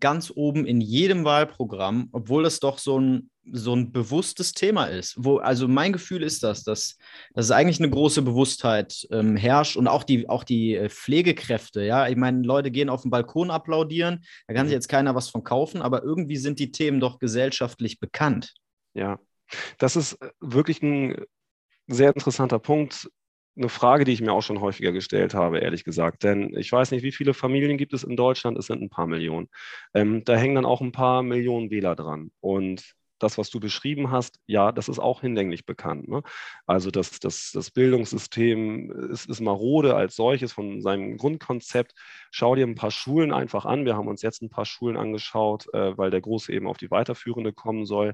ganz oben in jedem Wahlprogramm, obwohl das doch so ein so ein bewusstes Thema ist. Wo, also mein Gefühl ist das, dass, dass es eigentlich eine große Bewusstheit ähm, herrscht und auch die, auch die äh, Pflegekräfte, ja. Ich meine, Leute gehen auf den Balkon applaudieren, da kann sich mhm. jetzt keiner was von kaufen, aber irgendwie sind die Themen doch gesellschaftlich bekannt. Ja, das ist äh, wirklich ein sehr interessanter Punkt. Eine Frage, die ich mir auch schon häufiger gestellt habe, ehrlich gesagt. Denn ich weiß nicht, wie viele Familien gibt es in Deutschland? Es sind ein paar Millionen. Ähm, da hängen dann auch ein paar Millionen Wähler dran. Und das, was du beschrieben hast, ja, das ist auch hinlänglich bekannt. Ne? Also das, das, das Bildungssystem ist, ist marode als solches von seinem Grundkonzept schau dir ein paar Schulen einfach an. Wir haben uns jetzt ein paar Schulen angeschaut, äh, weil der Große eben auf die weiterführende kommen soll.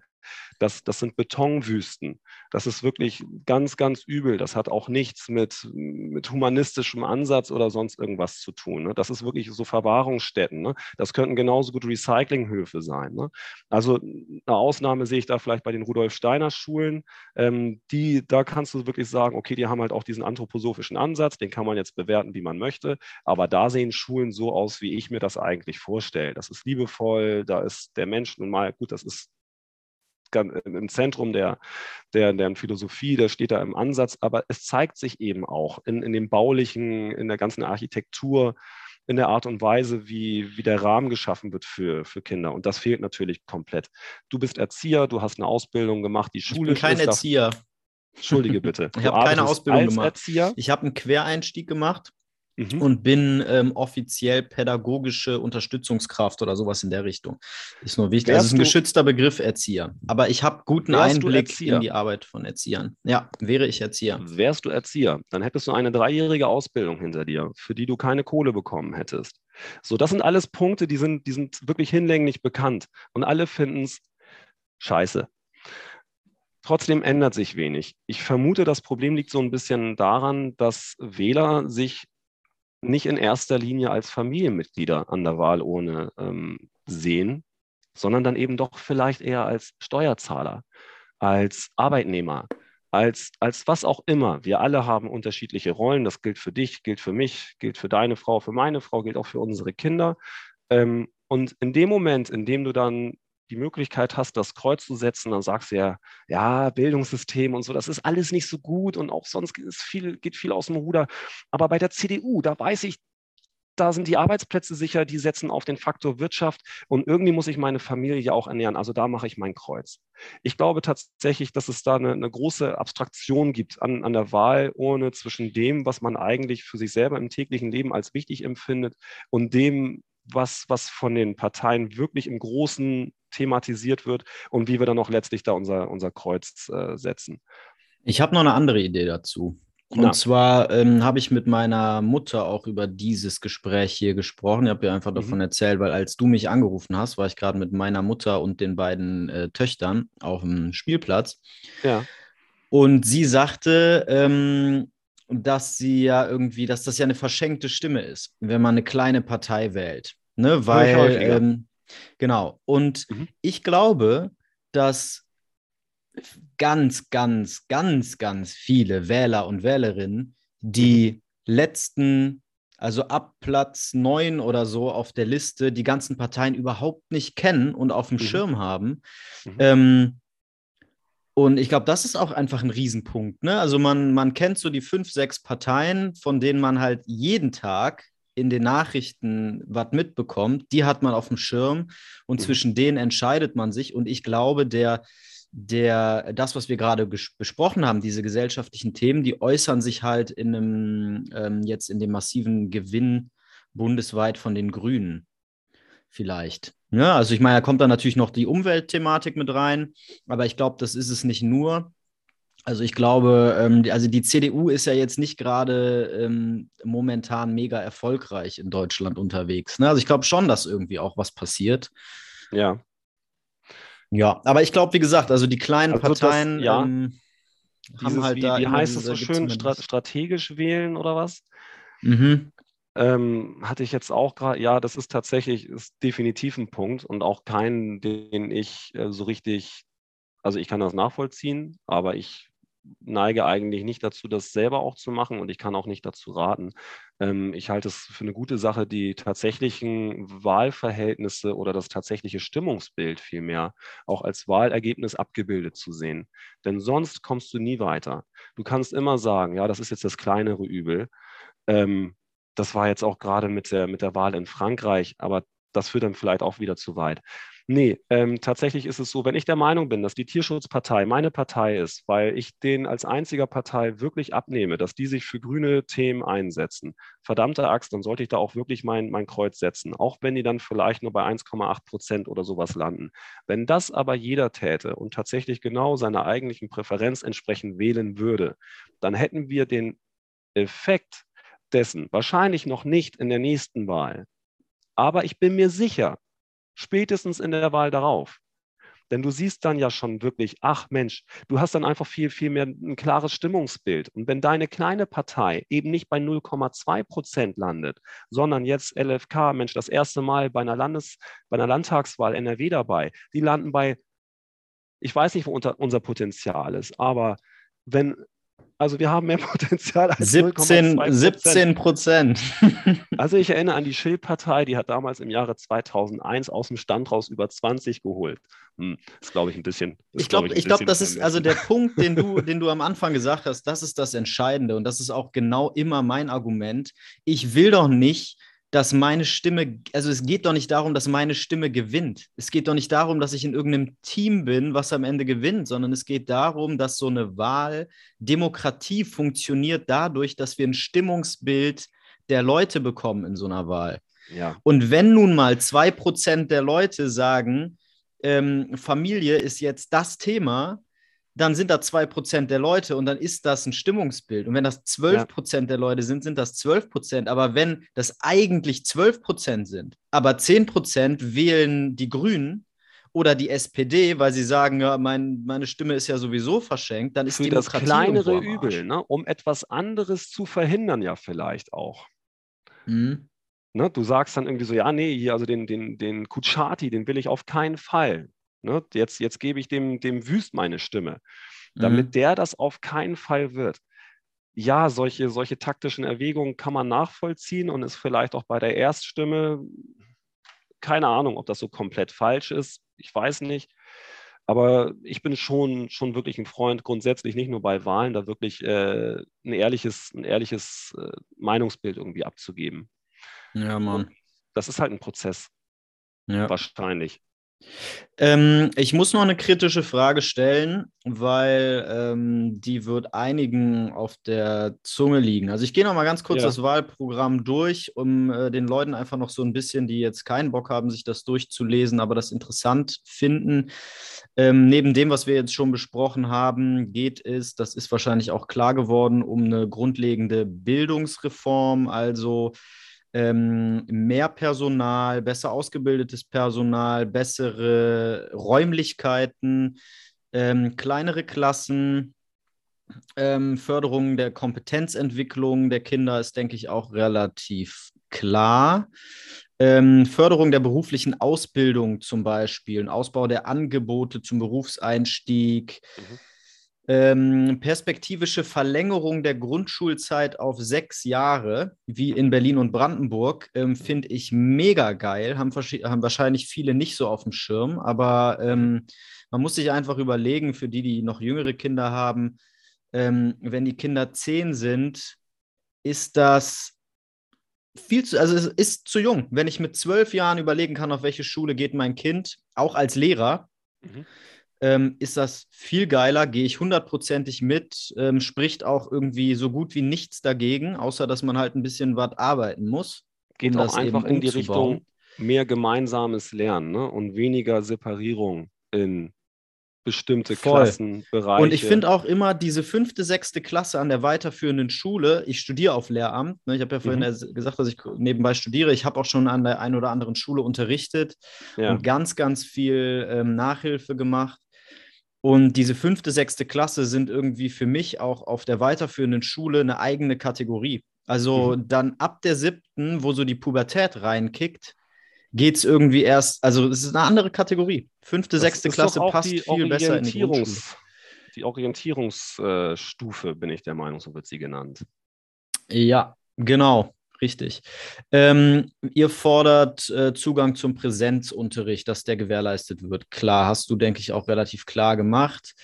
Das, das sind Betonwüsten. Das ist wirklich ganz, ganz übel. Das hat auch nichts mit, mit humanistischem Ansatz oder sonst irgendwas zu tun. Ne? Das ist wirklich so Verwahrungsstätten. Ne? Das könnten genauso gut Recyclinghöfe sein. Ne? Also eine Ausnahme sehe ich da vielleicht bei den Rudolf Steiner Schulen. Ähm, die, da kannst du wirklich sagen, okay, die haben halt auch diesen anthroposophischen Ansatz, den kann man jetzt bewerten, wie man möchte. Aber da sehen Schulen so aus, wie ich mir das eigentlich vorstelle. Das ist liebevoll, da ist der Mensch nun mal, gut, das ist im Zentrum der, der, der Philosophie, der steht da im Ansatz, aber es zeigt sich eben auch in, in dem baulichen, in der ganzen Architektur, in der Art und Weise, wie, wie der Rahmen geschaffen wird für, für Kinder. Und das fehlt natürlich komplett. Du bist Erzieher, du hast eine Ausbildung gemacht, die Schule. Ich bin kein Erzieher. Entschuldige bitte. *laughs* ich habe keine Ausbildung gemacht. Erzieher. Ich habe einen Quereinstieg gemacht mhm. und bin ähm, offiziell pädagogische Unterstützungskraft oder sowas in der Richtung. Ist nur wichtig. Wärst also ist ein geschützter Begriff Erzieher. Aber ich habe guten Einblick in die Arbeit von Erziehern. Ja, wäre ich Erzieher. Wärst du Erzieher, dann hättest du eine dreijährige Ausbildung hinter dir, für die du keine Kohle bekommen hättest. So, das sind alles Punkte, die sind, die sind wirklich hinlänglich bekannt. Und alle finden es scheiße. Trotzdem ändert sich wenig. Ich vermute, das Problem liegt so ein bisschen daran, dass Wähler sich nicht in erster Linie als Familienmitglieder an der Wahlurne ähm, sehen, sondern dann eben doch vielleicht eher als Steuerzahler, als Arbeitnehmer, als, als was auch immer. Wir alle haben unterschiedliche Rollen. Das gilt für dich, gilt für mich, gilt für deine Frau, für meine Frau, gilt auch für unsere Kinder. Ähm, und in dem Moment, in dem du dann die Möglichkeit hast, das Kreuz zu setzen, dann sagst du ja, ja, Bildungssystem und so, das ist alles nicht so gut und auch sonst ist viel, geht viel aus dem Ruder. Aber bei der CDU, da weiß ich, da sind die Arbeitsplätze sicher, die setzen auf den Faktor Wirtschaft und irgendwie muss ich meine Familie auch ernähren. Also da mache ich mein Kreuz. Ich glaube tatsächlich, dass es da eine, eine große Abstraktion gibt an, an der Wahl, ohne zwischen dem, was man eigentlich für sich selber im täglichen Leben als wichtig empfindet und dem, was, was von den Parteien wirklich im Großen thematisiert wird und wie wir dann auch letztlich da unser, unser Kreuz äh, setzen. Ich habe noch eine andere Idee dazu. Und ja. zwar ähm, habe ich mit meiner Mutter auch über dieses Gespräch hier gesprochen. Ich habe ihr einfach mhm. davon erzählt, weil als du mich angerufen hast, war ich gerade mit meiner Mutter und den beiden äh, Töchtern auf dem Spielplatz. Ja. Und sie sagte, ähm, dass sie ja irgendwie, dass das ja eine verschenkte Stimme ist, wenn man eine kleine Partei wählt. Ne? Weil, ähm, genau. Und mhm. ich glaube, dass ganz, ganz, ganz, ganz viele Wähler und Wählerinnen die mhm. letzten, also ab Platz 9 oder so auf der Liste, die ganzen Parteien überhaupt nicht kennen und auf dem mhm. Schirm haben. Mhm. Ähm, und ich glaube, das ist auch einfach ein Riesenpunkt. Ne? Also man, man kennt so die fünf, sechs Parteien, von denen man halt jeden Tag in den Nachrichten was mitbekommt, die hat man auf dem Schirm und mhm. zwischen denen entscheidet man sich. Und ich glaube, der, der, das, was wir gerade besprochen haben, diese gesellschaftlichen Themen, die äußern sich halt in einem, ähm, jetzt in dem massiven Gewinn bundesweit von den Grünen. Vielleicht. Ja, also ich meine, da kommt dann natürlich noch die Umweltthematik mit rein, aber ich glaube, das ist es nicht nur. Also ich glaube, ähm, also die CDU ist ja jetzt nicht gerade ähm, momentan mega erfolgreich in Deutschland unterwegs. Ne? Also ich glaube schon, dass irgendwie auch was passiert. Ja. Ja, aber ich glaube, wie gesagt, also die kleinen also Parteien das, ja, ähm, haben dieses, halt wie, da. Wie heißt es so schön? strategisch wählen oder was? Mhm. Ähm, hatte ich jetzt auch gerade, ja, das ist tatsächlich, ist definitiv ein Punkt und auch keinen, den ich äh, so richtig, also ich kann das nachvollziehen, aber ich neige eigentlich nicht dazu, das selber auch zu machen und ich kann auch nicht dazu raten. Ähm, ich halte es für eine gute Sache, die tatsächlichen Wahlverhältnisse oder das tatsächliche Stimmungsbild vielmehr auch als Wahlergebnis abgebildet zu sehen. Denn sonst kommst du nie weiter. Du kannst immer sagen, ja, das ist jetzt das kleinere Übel. Ähm, das war jetzt auch gerade mit der, mit der Wahl in Frankreich, aber das führt dann vielleicht auch wieder zu weit. Nee, ähm, tatsächlich ist es so, wenn ich der Meinung bin, dass die Tierschutzpartei meine Partei ist, weil ich denen als einziger Partei wirklich abnehme, dass die sich für grüne Themen einsetzen, verdammte Axt, dann sollte ich da auch wirklich mein, mein Kreuz setzen, auch wenn die dann vielleicht nur bei 1,8 Prozent oder sowas landen. Wenn das aber jeder täte und tatsächlich genau seiner eigentlichen Präferenz entsprechend wählen würde, dann hätten wir den Effekt, dessen, wahrscheinlich noch nicht in der nächsten Wahl, aber ich bin mir sicher, spätestens in der Wahl darauf, denn du siehst dann ja schon wirklich, ach Mensch, du hast dann einfach viel, viel mehr ein klares Stimmungsbild. Und wenn deine kleine Partei eben nicht bei 0,2 Prozent landet, sondern jetzt LFK, Mensch, das erste Mal bei einer, Landes-, bei einer Landtagswahl NRW dabei, die landen bei, ich weiß nicht, wo unser Potenzial ist, aber wenn also wir haben mehr *laughs* Potenzial als 17, 17 Prozent. *laughs* also ich erinnere an die Schild-Partei, die hat damals im Jahre 2001 aus dem Stand raus über 20 geholt. Hm, das glaube ich ein bisschen. Ich glaube, ich glaube, das ist also der Punkt, den du, den du am Anfang gesagt hast. Das ist das Entscheidende und das ist auch genau immer mein Argument. Ich will doch nicht dass meine Stimme, also es geht doch nicht darum, dass meine Stimme gewinnt. Es geht doch nicht darum, dass ich in irgendeinem Team bin, was am Ende gewinnt, sondern es geht darum, dass so eine Wahl, Demokratie funktioniert dadurch, dass wir ein Stimmungsbild der Leute bekommen in so einer Wahl. Ja. Und wenn nun mal zwei Prozent der Leute sagen, ähm, Familie ist jetzt das Thema, dann sind da 2% der Leute und dann ist das ein Stimmungsbild. Und wenn das 12% ja. der Leute sind, sind das 12%. Aber wenn das eigentlich 12% sind, aber 10% wählen die Grünen oder die SPD, weil sie sagen, ja, mein, meine Stimme ist ja sowieso verschenkt, dann ist Für das kleinere Übel, ne? um etwas anderes zu verhindern, ja vielleicht auch. Mhm. Ne, du sagst dann irgendwie so, ja, nee, hier, also den, den, den Kuchati, den will ich auf keinen Fall. Ne? Jetzt, jetzt gebe ich dem, dem Wüst meine Stimme, damit mhm. der das auf keinen Fall wird. Ja, solche, solche taktischen Erwägungen kann man nachvollziehen und ist vielleicht auch bei der Erststimme, keine Ahnung, ob das so komplett falsch ist, ich weiß nicht. Aber ich bin schon, schon wirklich ein Freund, grundsätzlich nicht nur bei Wahlen, da wirklich äh, ein ehrliches, ein ehrliches äh, Meinungsbild irgendwie abzugeben. Ja, Mann. Und das ist halt ein Prozess. Ja. Wahrscheinlich. Ähm, ich muss noch eine kritische Frage stellen, weil ähm, die wird einigen auf der Zunge liegen. Also ich gehe noch mal ganz kurz ja. das Wahlprogramm durch, um äh, den Leuten einfach noch so ein bisschen, die jetzt keinen Bock haben, sich das durchzulesen, aber das interessant finden. Ähm, neben dem, was wir jetzt schon besprochen haben, geht es, das ist wahrscheinlich auch klar geworden, um eine grundlegende Bildungsreform, also ähm, mehr Personal, besser ausgebildetes Personal, bessere Räumlichkeiten, ähm, kleinere Klassen, ähm, Förderung der Kompetenzentwicklung der Kinder ist, denke ich, auch relativ klar. Ähm, Förderung der beruflichen Ausbildung zum Beispiel, ein Ausbau der Angebote zum Berufseinstieg. Mhm ähm, perspektivische Verlängerung der Grundschulzeit auf sechs Jahre, wie in Berlin und Brandenburg, ähm, finde ich mega geil. Haben, haben, wahrscheinlich viele nicht so auf dem Schirm, aber ähm, man muss sich einfach überlegen, für die, die noch jüngere Kinder haben, ähm, wenn die Kinder zehn sind, ist das viel zu, also es ist zu jung. Wenn ich mit zwölf Jahren überlegen kann, auf welche Schule geht mein Kind, auch als Lehrer, mhm ähm, ist das viel geiler, gehe ich hundertprozentig mit, ähm, spricht auch irgendwie so gut wie nichts dagegen, außer dass man halt ein bisschen was arbeiten muss. Geht um auch einfach in die Richtung mehr gemeinsames Lernen ne? und weniger Separierung in bestimmte Voll. Klassenbereiche. Und ich finde auch immer diese fünfte, sechste Klasse an der weiterführenden Schule, ich studiere auf Lehramt, ne, ich habe ja vorhin mhm. gesagt, dass ich nebenbei studiere, ich habe auch schon an der einen oder anderen Schule unterrichtet ja. und ganz, ganz viel ähm, Nachhilfe gemacht. Und diese fünfte, sechste Klasse sind irgendwie für mich auch auf der weiterführenden Schule eine eigene Kategorie. Also mhm. dann ab der siebten, wo so die Pubertät reinkickt, geht es irgendwie erst, also es ist eine andere Kategorie. Fünfte, das sechste Klasse passt viel besser in die Grundschule. Die Orientierungsstufe, bin ich der Meinung, so wird sie genannt. Ja, genau. Richtig. Ähm, ihr fordert äh, Zugang zum Präsenzunterricht, dass der gewährleistet wird. Klar, hast du, denke ich, auch relativ klar gemacht.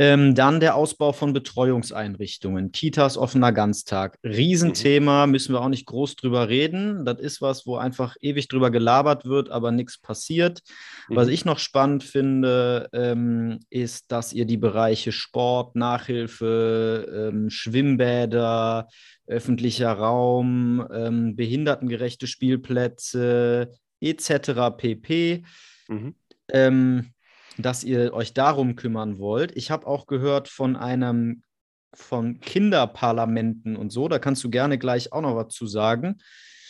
Ähm, dann der Ausbau von Betreuungseinrichtungen, Kitas offener Ganztag. Riesenthema, mhm. müssen wir auch nicht groß drüber reden. Das ist was, wo einfach ewig drüber gelabert wird, aber nichts passiert. Mhm. Was ich noch spannend finde, ähm, ist, dass ihr die Bereiche Sport, Nachhilfe, ähm, Schwimmbäder, öffentlicher Raum, ähm, behindertengerechte Spielplätze etc. pp. Mhm. Dass ihr euch darum kümmern wollt. Ich habe auch gehört von einem von Kinderparlamenten und so. Da kannst du gerne gleich auch noch was zu sagen.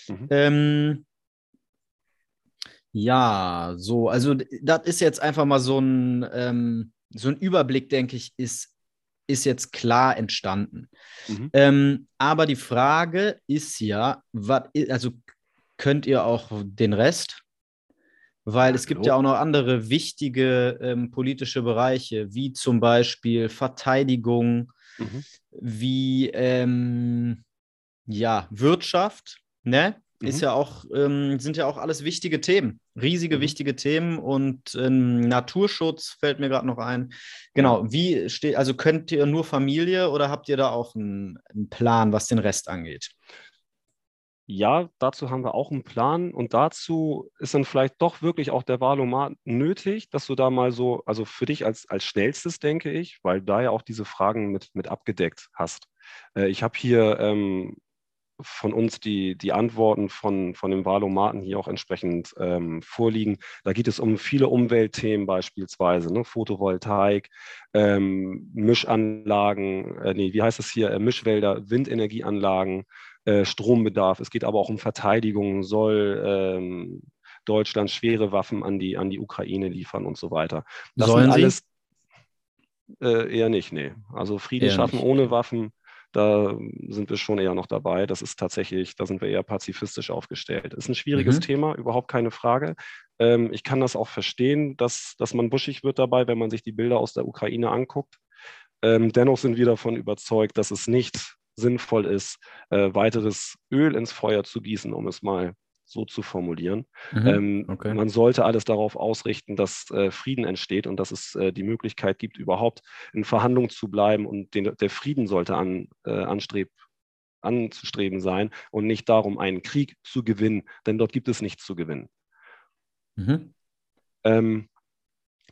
Mhm. Ähm, ja, so, also das ist jetzt einfach mal so ein, ähm, so ein Überblick, denke ich, ist, ist jetzt klar entstanden. Mhm. Ähm, aber die Frage ist ja, wat, also könnt ihr auch den Rest? Weil es gibt ja auch noch andere wichtige ähm, politische Bereiche, wie zum Beispiel Verteidigung, mhm. wie ähm, ja, Wirtschaft, ne? Mhm. Ist ja auch, ähm, sind ja auch alles wichtige Themen, riesige, mhm. wichtige Themen und ähm, Naturschutz fällt mir gerade noch ein. Genau, wie steht, also könnt ihr nur Familie oder habt ihr da auch einen, einen Plan, was den Rest angeht? Ja, dazu haben wir auch einen Plan und dazu ist dann vielleicht doch wirklich auch der Wahlomat nötig, dass du da mal so, also für dich als, als schnellstes, denke ich, weil da ja auch diese Fragen mit, mit abgedeckt hast. Äh, ich habe hier ähm, von uns die, die Antworten von, von dem Wahlomaten hier auch entsprechend ähm, vorliegen. Da geht es um viele Umweltthemen beispielsweise, ne? Photovoltaik, ähm, Mischanlagen, äh, nee, wie heißt es hier, äh, Mischwälder, Windenergieanlagen, äh, Strombedarf. Es geht aber auch um Verteidigung, soll ähm, Deutschland schwere Waffen an die, an die Ukraine liefern und so weiter. Das Sollen alles äh, eher nicht, nee. Also Frieden eher schaffen nicht. ohne Waffen, da sind wir schon eher noch dabei. Das ist tatsächlich, da sind wir eher pazifistisch aufgestellt. Ist ein schwieriges mhm. Thema, überhaupt keine Frage. Ähm, ich kann das auch verstehen, dass, dass man buschig wird dabei, wenn man sich die Bilder aus der Ukraine anguckt. Ähm, dennoch sind wir davon überzeugt, dass es nicht sinnvoll ist, äh, weiteres Öl ins Feuer zu gießen, um es mal so zu formulieren. Mhm, ähm, okay. Man sollte alles darauf ausrichten, dass äh, Frieden entsteht und dass es äh, die Möglichkeit gibt, überhaupt in Verhandlungen zu bleiben und den, der Frieden sollte an, äh, anstreb, anzustreben sein und nicht darum, einen Krieg zu gewinnen, denn dort gibt es nichts zu gewinnen. Mhm. Ähm,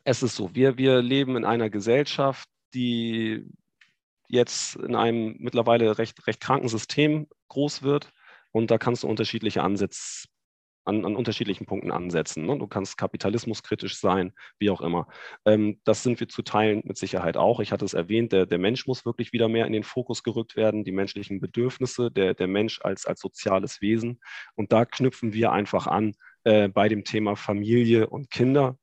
es ist so, wir, wir leben in einer Gesellschaft, die jetzt in einem mittlerweile recht, recht kranken System groß wird. Und da kannst du unterschiedliche Ansätze an, an, unterschiedlichen Punkten ansetzen. Ne? Du kannst kapitalismuskritisch sein, wie auch immer. Ähm, das sind wir zu Teilen mit Sicherheit auch. Ich hatte es erwähnt, der, der Mensch muss wirklich wieder mehr in den Fokus gerückt werden, die menschlichen Bedürfnisse, der, der Mensch als, als soziales Wesen. Und da knüpfen wir einfach an äh, bei dem Thema Familie und Kinder.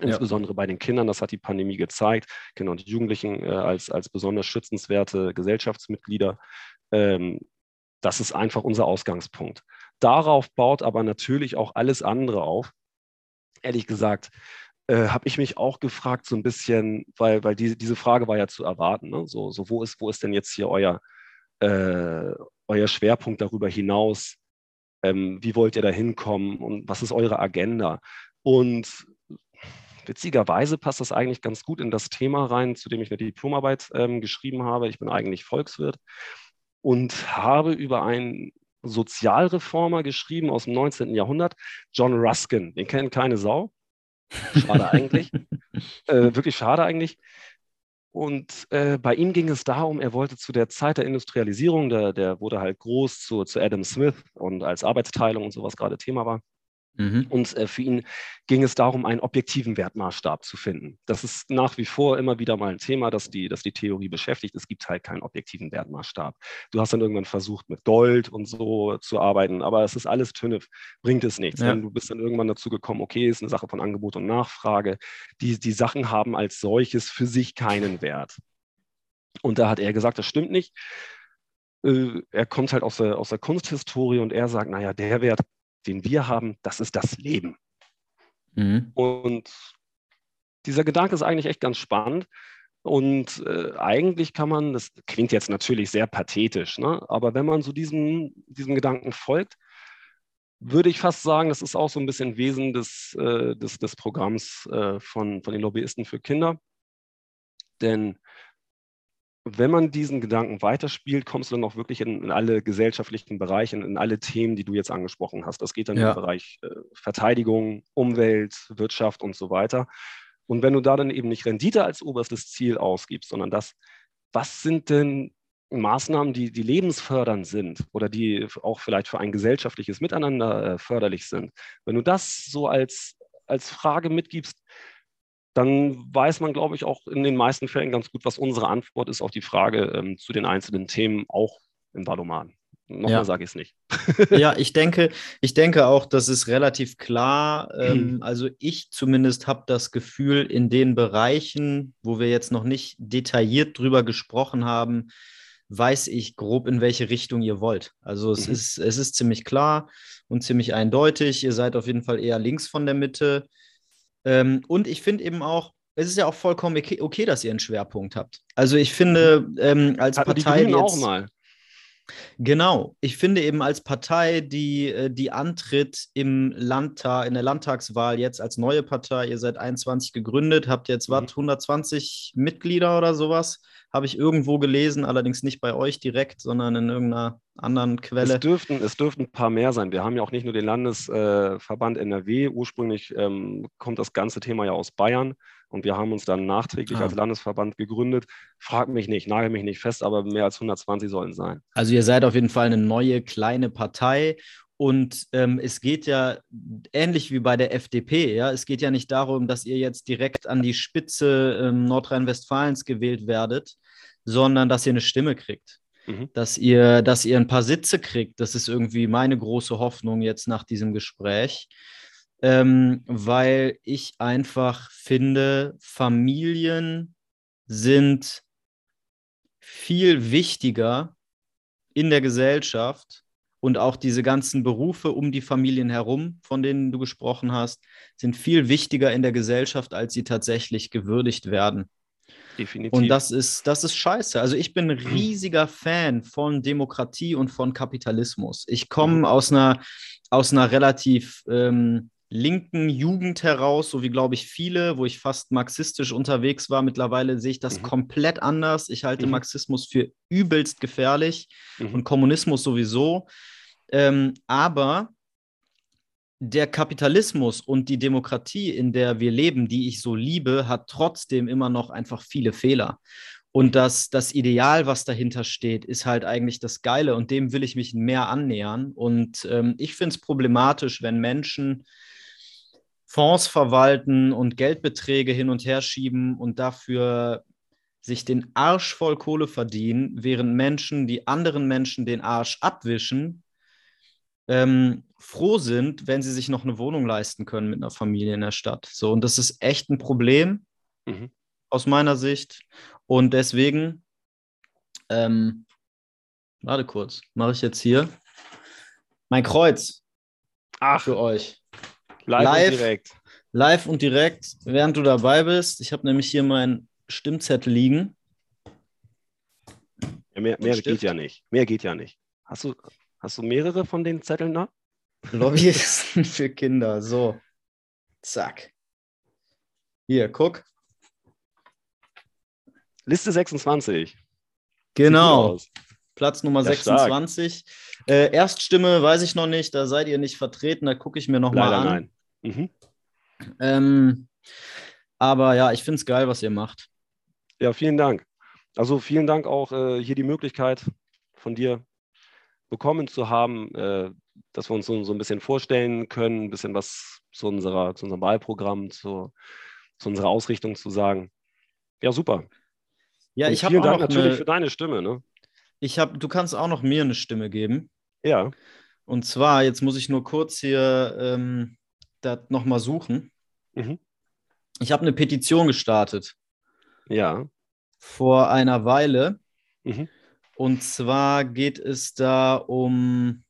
Insbesondere ja. bei den Kindern, das hat die Pandemie gezeigt, Kinder und Jugendlichen äh, als, als besonders schützenswerte Gesellschaftsmitglieder. Ähm, das ist einfach unser Ausgangspunkt. Darauf baut aber natürlich auch alles andere auf. Ehrlich gesagt, äh, habe ich mich auch gefragt, so ein bisschen, weil, weil die, diese Frage war ja zu erwarten. Ne? So, so wo, ist, wo ist denn jetzt hier euer, äh, euer Schwerpunkt darüber hinaus? Ähm, wie wollt ihr da hinkommen und was ist eure Agenda? Und witzigerweise passt das eigentlich ganz gut in das Thema rein, zu dem ich eine Diplomarbeit ähm, geschrieben habe. Ich bin eigentlich Volkswirt und habe über einen Sozialreformer geschrieben aus dem 19. Jahrhundert, John Ruskin. Den kennt keine Sau. Schade eigentlich. *laughs* äh, wirklich schade eigentlich. Und äh, bei ihm ging es darum, er wollte zu der Zeit der Industrialisierung, der, der wurde halt groß zu, zu Adam Smith und als Arbeitsteilung und sowas gerade Thema war, Mhm. Und äh, für ihn ging es darum, einen objektiven Wertmaßstab zu finden. Das ist nach wie vor immer wieder mal ein Thema, das die, das die Theorie beschäftigt. Es gibt halt keinen objektiven Wertmaßstab. Du hast dann irgendwann versucht, mit Gold und so zu arbeiten, aber es ist alles Tünnef, bringt es nichts. Ja. Du bist dann irgendwann dazu gekommen, okay, ist eine Sache von Angebot und Nachfrage. Die, die Sachen haben als solches für sich keinen Wert. Und da hat er gesagt, das stimmt nicht. Äh, er kommt halt aus der, aus der Kunsthistorie und er sagt, naja, der Wert den wir haben, das ist das Leben. Mhm. Und dieser Gedanke ist eigentlich echt ganz spannend. Und äh, eigentlich kann man, das klingt jetzt natürlich sehr pathetisch, ne? aber wenn man so diesem, diesem Gedanken folgt, würde ich fast sagen, das ist auch so ein bisschen Wesen des, äh, des, des Programms äh, von, von den Lobbyisten für Kinder. Denn wenn man diesen Gedanken weiterspielt, kommst du dann auch wirklich in, in, alle gesellschaftlichen Bereiche, in, in, alle Themen, die du jetzt angesprochen hast. Das geht dann ja. im Bereich äh, Verteidigung, Umwelt, Wirtschaft und so weiter. Und wenn du da dann eben nicht Rendite als oberstes Ziel ausgibst, sondern das, was sind denn Maßnahmen, die, die lebensfördernd sind oder die auch vielleicht für ein gesellschaftliches Miteinander äh, förderlich sind. Wenn du das so als, als Frage mitgibst, dann weiß man, glaube ich, auch in den meisten Fällen ganz gut, was unsere Antwort ist auf die Frage ähm, zu den einzelnen Themen, auch im Valomat. Nochmal ja. sage ich es nicht. *laughs* ja, ich denke, ich denke auch, das ist relativ klar. Ähm, mhm. Also ich zumindest habe das Gefühl, in den Bereichen, wo wir jetzt noch nicht detailliert drüber gesprochen haben, weiß ich grob, in welche Richtung ihr wollt. Also es, mhm. ist, es ist ziemlich klar und ziemlich eindeutig. Ihr seid auf jeden Fall eher links von der Mitte. Ähm, und ich finde eben auch, es ist ja auch vollkommen okay, okay, dass ihr einen Schwerpunkt habt. Also ich finde, ähm, als Hatten Partei. Die jetzt, auch mal. Genau. Ich finde eben als Partei, die, äh, die antritt im Landtag, in der Landtagswahl jetzt als neue Partei, ihr seid 21 gegründet, habt jetzt mhm. was, 120 Mitglieder oder sowas, habe ich irgendwo gelesen, allerdings nicht bei euch direkt, sondern in irgendeiner anderen Quelle. Es dürften, es dürften ein paar mehr sein. Wir haben ja auch nicht nur den Landesverband äh, NRW. Ursprünglich ähm, kommt das ganze Thema ja aus Bayern und wir haben uns dann nachträglich ah. als Landesverband gegründet. Frag mich nicht, nagel mich nicht fest, aber mehr als 120 sollen sein. Also ihr seid auf jeden Fall eine neue kleine Partei und ähm, es geht ja ähnlich wie bei der FDP, ja, es geht ja nicht darum, dass ihr jetzt direkt an die Spitze ähm, Nordrhein-Westfalens gewählt werdet, sondern dass ihr eine Stimme kriegt. Mhm. Dass, ihr, dass ihr ein paar Sitze kriegt. Das ist irgendwie meine große Hoffnung jetzt nach diesem Gespräch. Ähm, weil ich einfach finde, Familien sind viel wichtiger in der Gesellschaft und auch diese ganzen Berufe um die Familien herum, von denen du gesprochen hast, sind viel wichtiger in der Gesellschaft, als sie tatsächlich gewürdigt werden. Definitiv. Und das ist, das ist scheiße. Also ich bin ein riesiger Fan von Demokratie und von Kapitalismus. Ich komme mhm. aus einer, aus einer relativ ähm, linken Jugend heraus, so wie glaube ich viele, wo ich fast marxistisch unterwegs war. Mittlerweile sehe ich das mhm. komplett anders. Ich halte mhm. Marxismus für übelst gefährlich mhm. und Kommunismus sowieso. Ähm, aber der Kapitalismus und die Demokratie, in der wir leben, die ich so liebe, hat trotzdem immer noch einfach viele Fehler. Und das, das Ideal, was dahinter steht, ist halt eigentlich das Geile und dem will ich mich mehr annähern. Und ähm, ich finde es problematisch, wenn Menschen Fonds verwalten und Geldbeträge hin und her schieben und dafür sich den Arsch voll Kohle verdienen, während Menschen, die anderen Menschen den Arsch abwischen, ähm, froh sind, wenn sie sich noch eine Wohnung leisten können mit einer Familie in der Stadt. So, und das ist echt ein Problem mhm. aus meiner Sicht. Und deswegen, ähm, warte kurz, mache ich jetzt hier mein Kreuz Ach. für euch. Live, live und direkt. Live und direkt, während du dabei bist. Ich habe nämlich hier meinen Stimmzettel liegen. Ja, mehr mehr geht ja nicht. Mehr geht ja nicht. Hast du, Hast du mehrere von den Zetteln da? Lobbyisten für Kinder. So. Zack. Hier, guck. Liste 26. Genau. Platz Nummer ja, 26. Äh, Erststimme weiß ich noch nicht, da seid ihr nicht vertreten, da gucke ich mir nochmal an. Nein. Mhm. Ähm, aber ja, ich finde es geil, was ihr macht. Ja, vielen Dank. Also vielen Dank auch äh, hier die Möglichkeit von dir bekommen zu haben, äh, dass wir uns so, so, ein bisschen vorstellen können, ein bisschen was zu, unserer, zu unserem Wahlprogramm, zu, zu unserer Ausrichtung zu sagen. Ja, super. Ja, Und ich habe auch Dank natürlich eine, für deine Stimme. Ne? Ich habe, du kannst auch noch mir eine Stimme geben. Ja. Und zwar, jetzt muss ich nur kurz hier ähm, das nochmal suchen. Mhm. Ich habe eine Petition gestartet. Ja. Vor einer Weile. Mhm. Und zwar geht es da um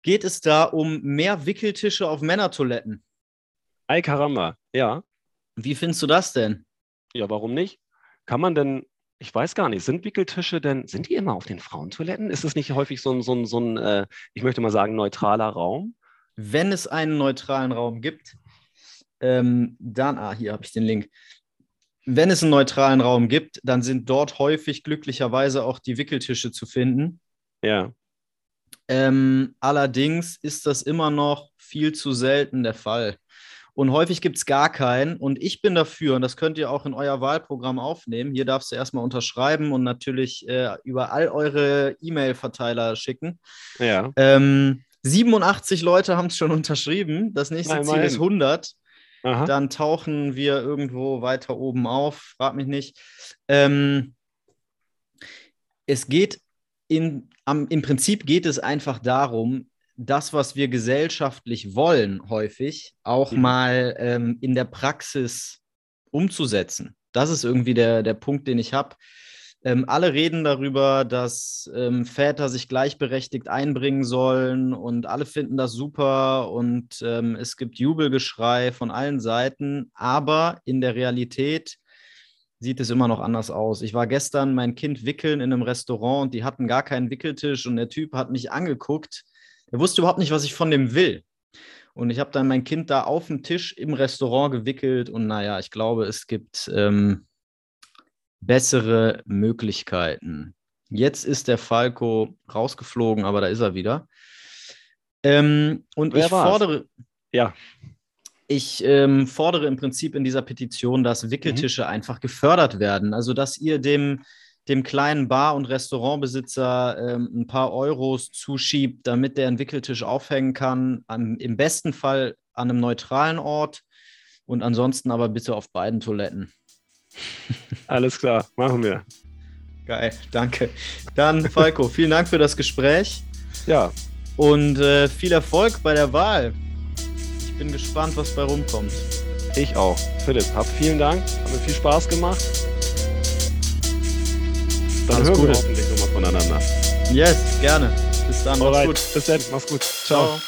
geht es da um mehr Wickeltische auf Männertoiletten. Ei Karamba, ja. Wie findest du das denn? Ja, warum nicht? Kann man denn, ich weiß gar nicht, sind Wickeltische denn, sind die immer auf den Frauentoiletten? Ist es nicht häufig so ein, so ein, so ein äh, ich möchte mal sagen, neutraler Raum? Wenn es einen neutralen Raum gibt, ähm, dann, ah, hier habe ich den Link wenn es einen neutralen Raum gibt, dann sind dort häufig glücklicherweise auch die Wickeltische zu finden. Ja. Ähm, allerdings ist das immer noch viel zu selten der Fall. Und häufig gibt es gar keinen. Und ich bin dafür, und das könnt ihr auch in euer Wahlprogramm aufnehmen. Hier darfst du erstmal unterschreiben und natürlich äh, über all eure E-Mail-Verteiler schicken. Ja. Ähm, 87 Leute haben es schon unterschrieben. Das nächste Nein, Ziel ist 100. Aha. dann tauchen wir irgendwo weiter oben auf, frag mich nicht. Ähm, es geht in, am, im Prinzip geht es einfach darum, das, was wir gesellschaftlich wollen, häufig auch mhm. mal ähm, in der Praxis umzusetzen. Das ist irgendwie der, der Punkt, den ich habe. Ähm, alle reden darüber, dass ähm, Väter sich gleichberechtigt einbringen sollen und alle finden das super und ähm, es gibt Jubelgeschrei von allen Seiten, aber in der Realität sieht es immer noch anders aus. Ich war gestern mein Kind wickeln in einem Restaurant und die hatten gar keinen Wickeltisch und der Typ hat mich angeguckt. Er wusste überhaupt nicht, was ich von dem will. Und ich habe dann mein Kind da auf dem Tisch im Restaurant gewickelt und naja, ich glaube, es gibt ähm, bessere Möglichkeiten. Jetzt ist der Falco rausgeflogen, aber da ist er wieder. Ähm, und Wer ich war's? fordere. Ja. Ich ähm, fordere im Prinzip in dieser Petition, dass Wickeltische mhm. einfach gefördert werden. Also, dass ihr dem, dem kleinen Bar- und Restaurantbesitzer ähm, ein paar Euros zuschiebt, damit der einen Wickeltisch aufhängen kann. Am, Im besten Fall an einem neutralen Ort und ansonsten aber bitte auf beiden Toiletten. *laughs* Alles klar, machen wir. Geil, danke. Dann, Falco, *laughs* vielen Dank für das Gespräch. Ja. Und äh, viel Erfolg bei der Wahl bin gespannt, was bei rumkommt. Ich auch. Philipp, hab vielen Dank. Hat mir viel Spaß gemacht. Dann Alles hören Gute. wir hoffentlich nochmal voneinander. Yes, gerne. Bis dann. Mach's gut. Bis dann. Mach's gut. Ciao. Ciao.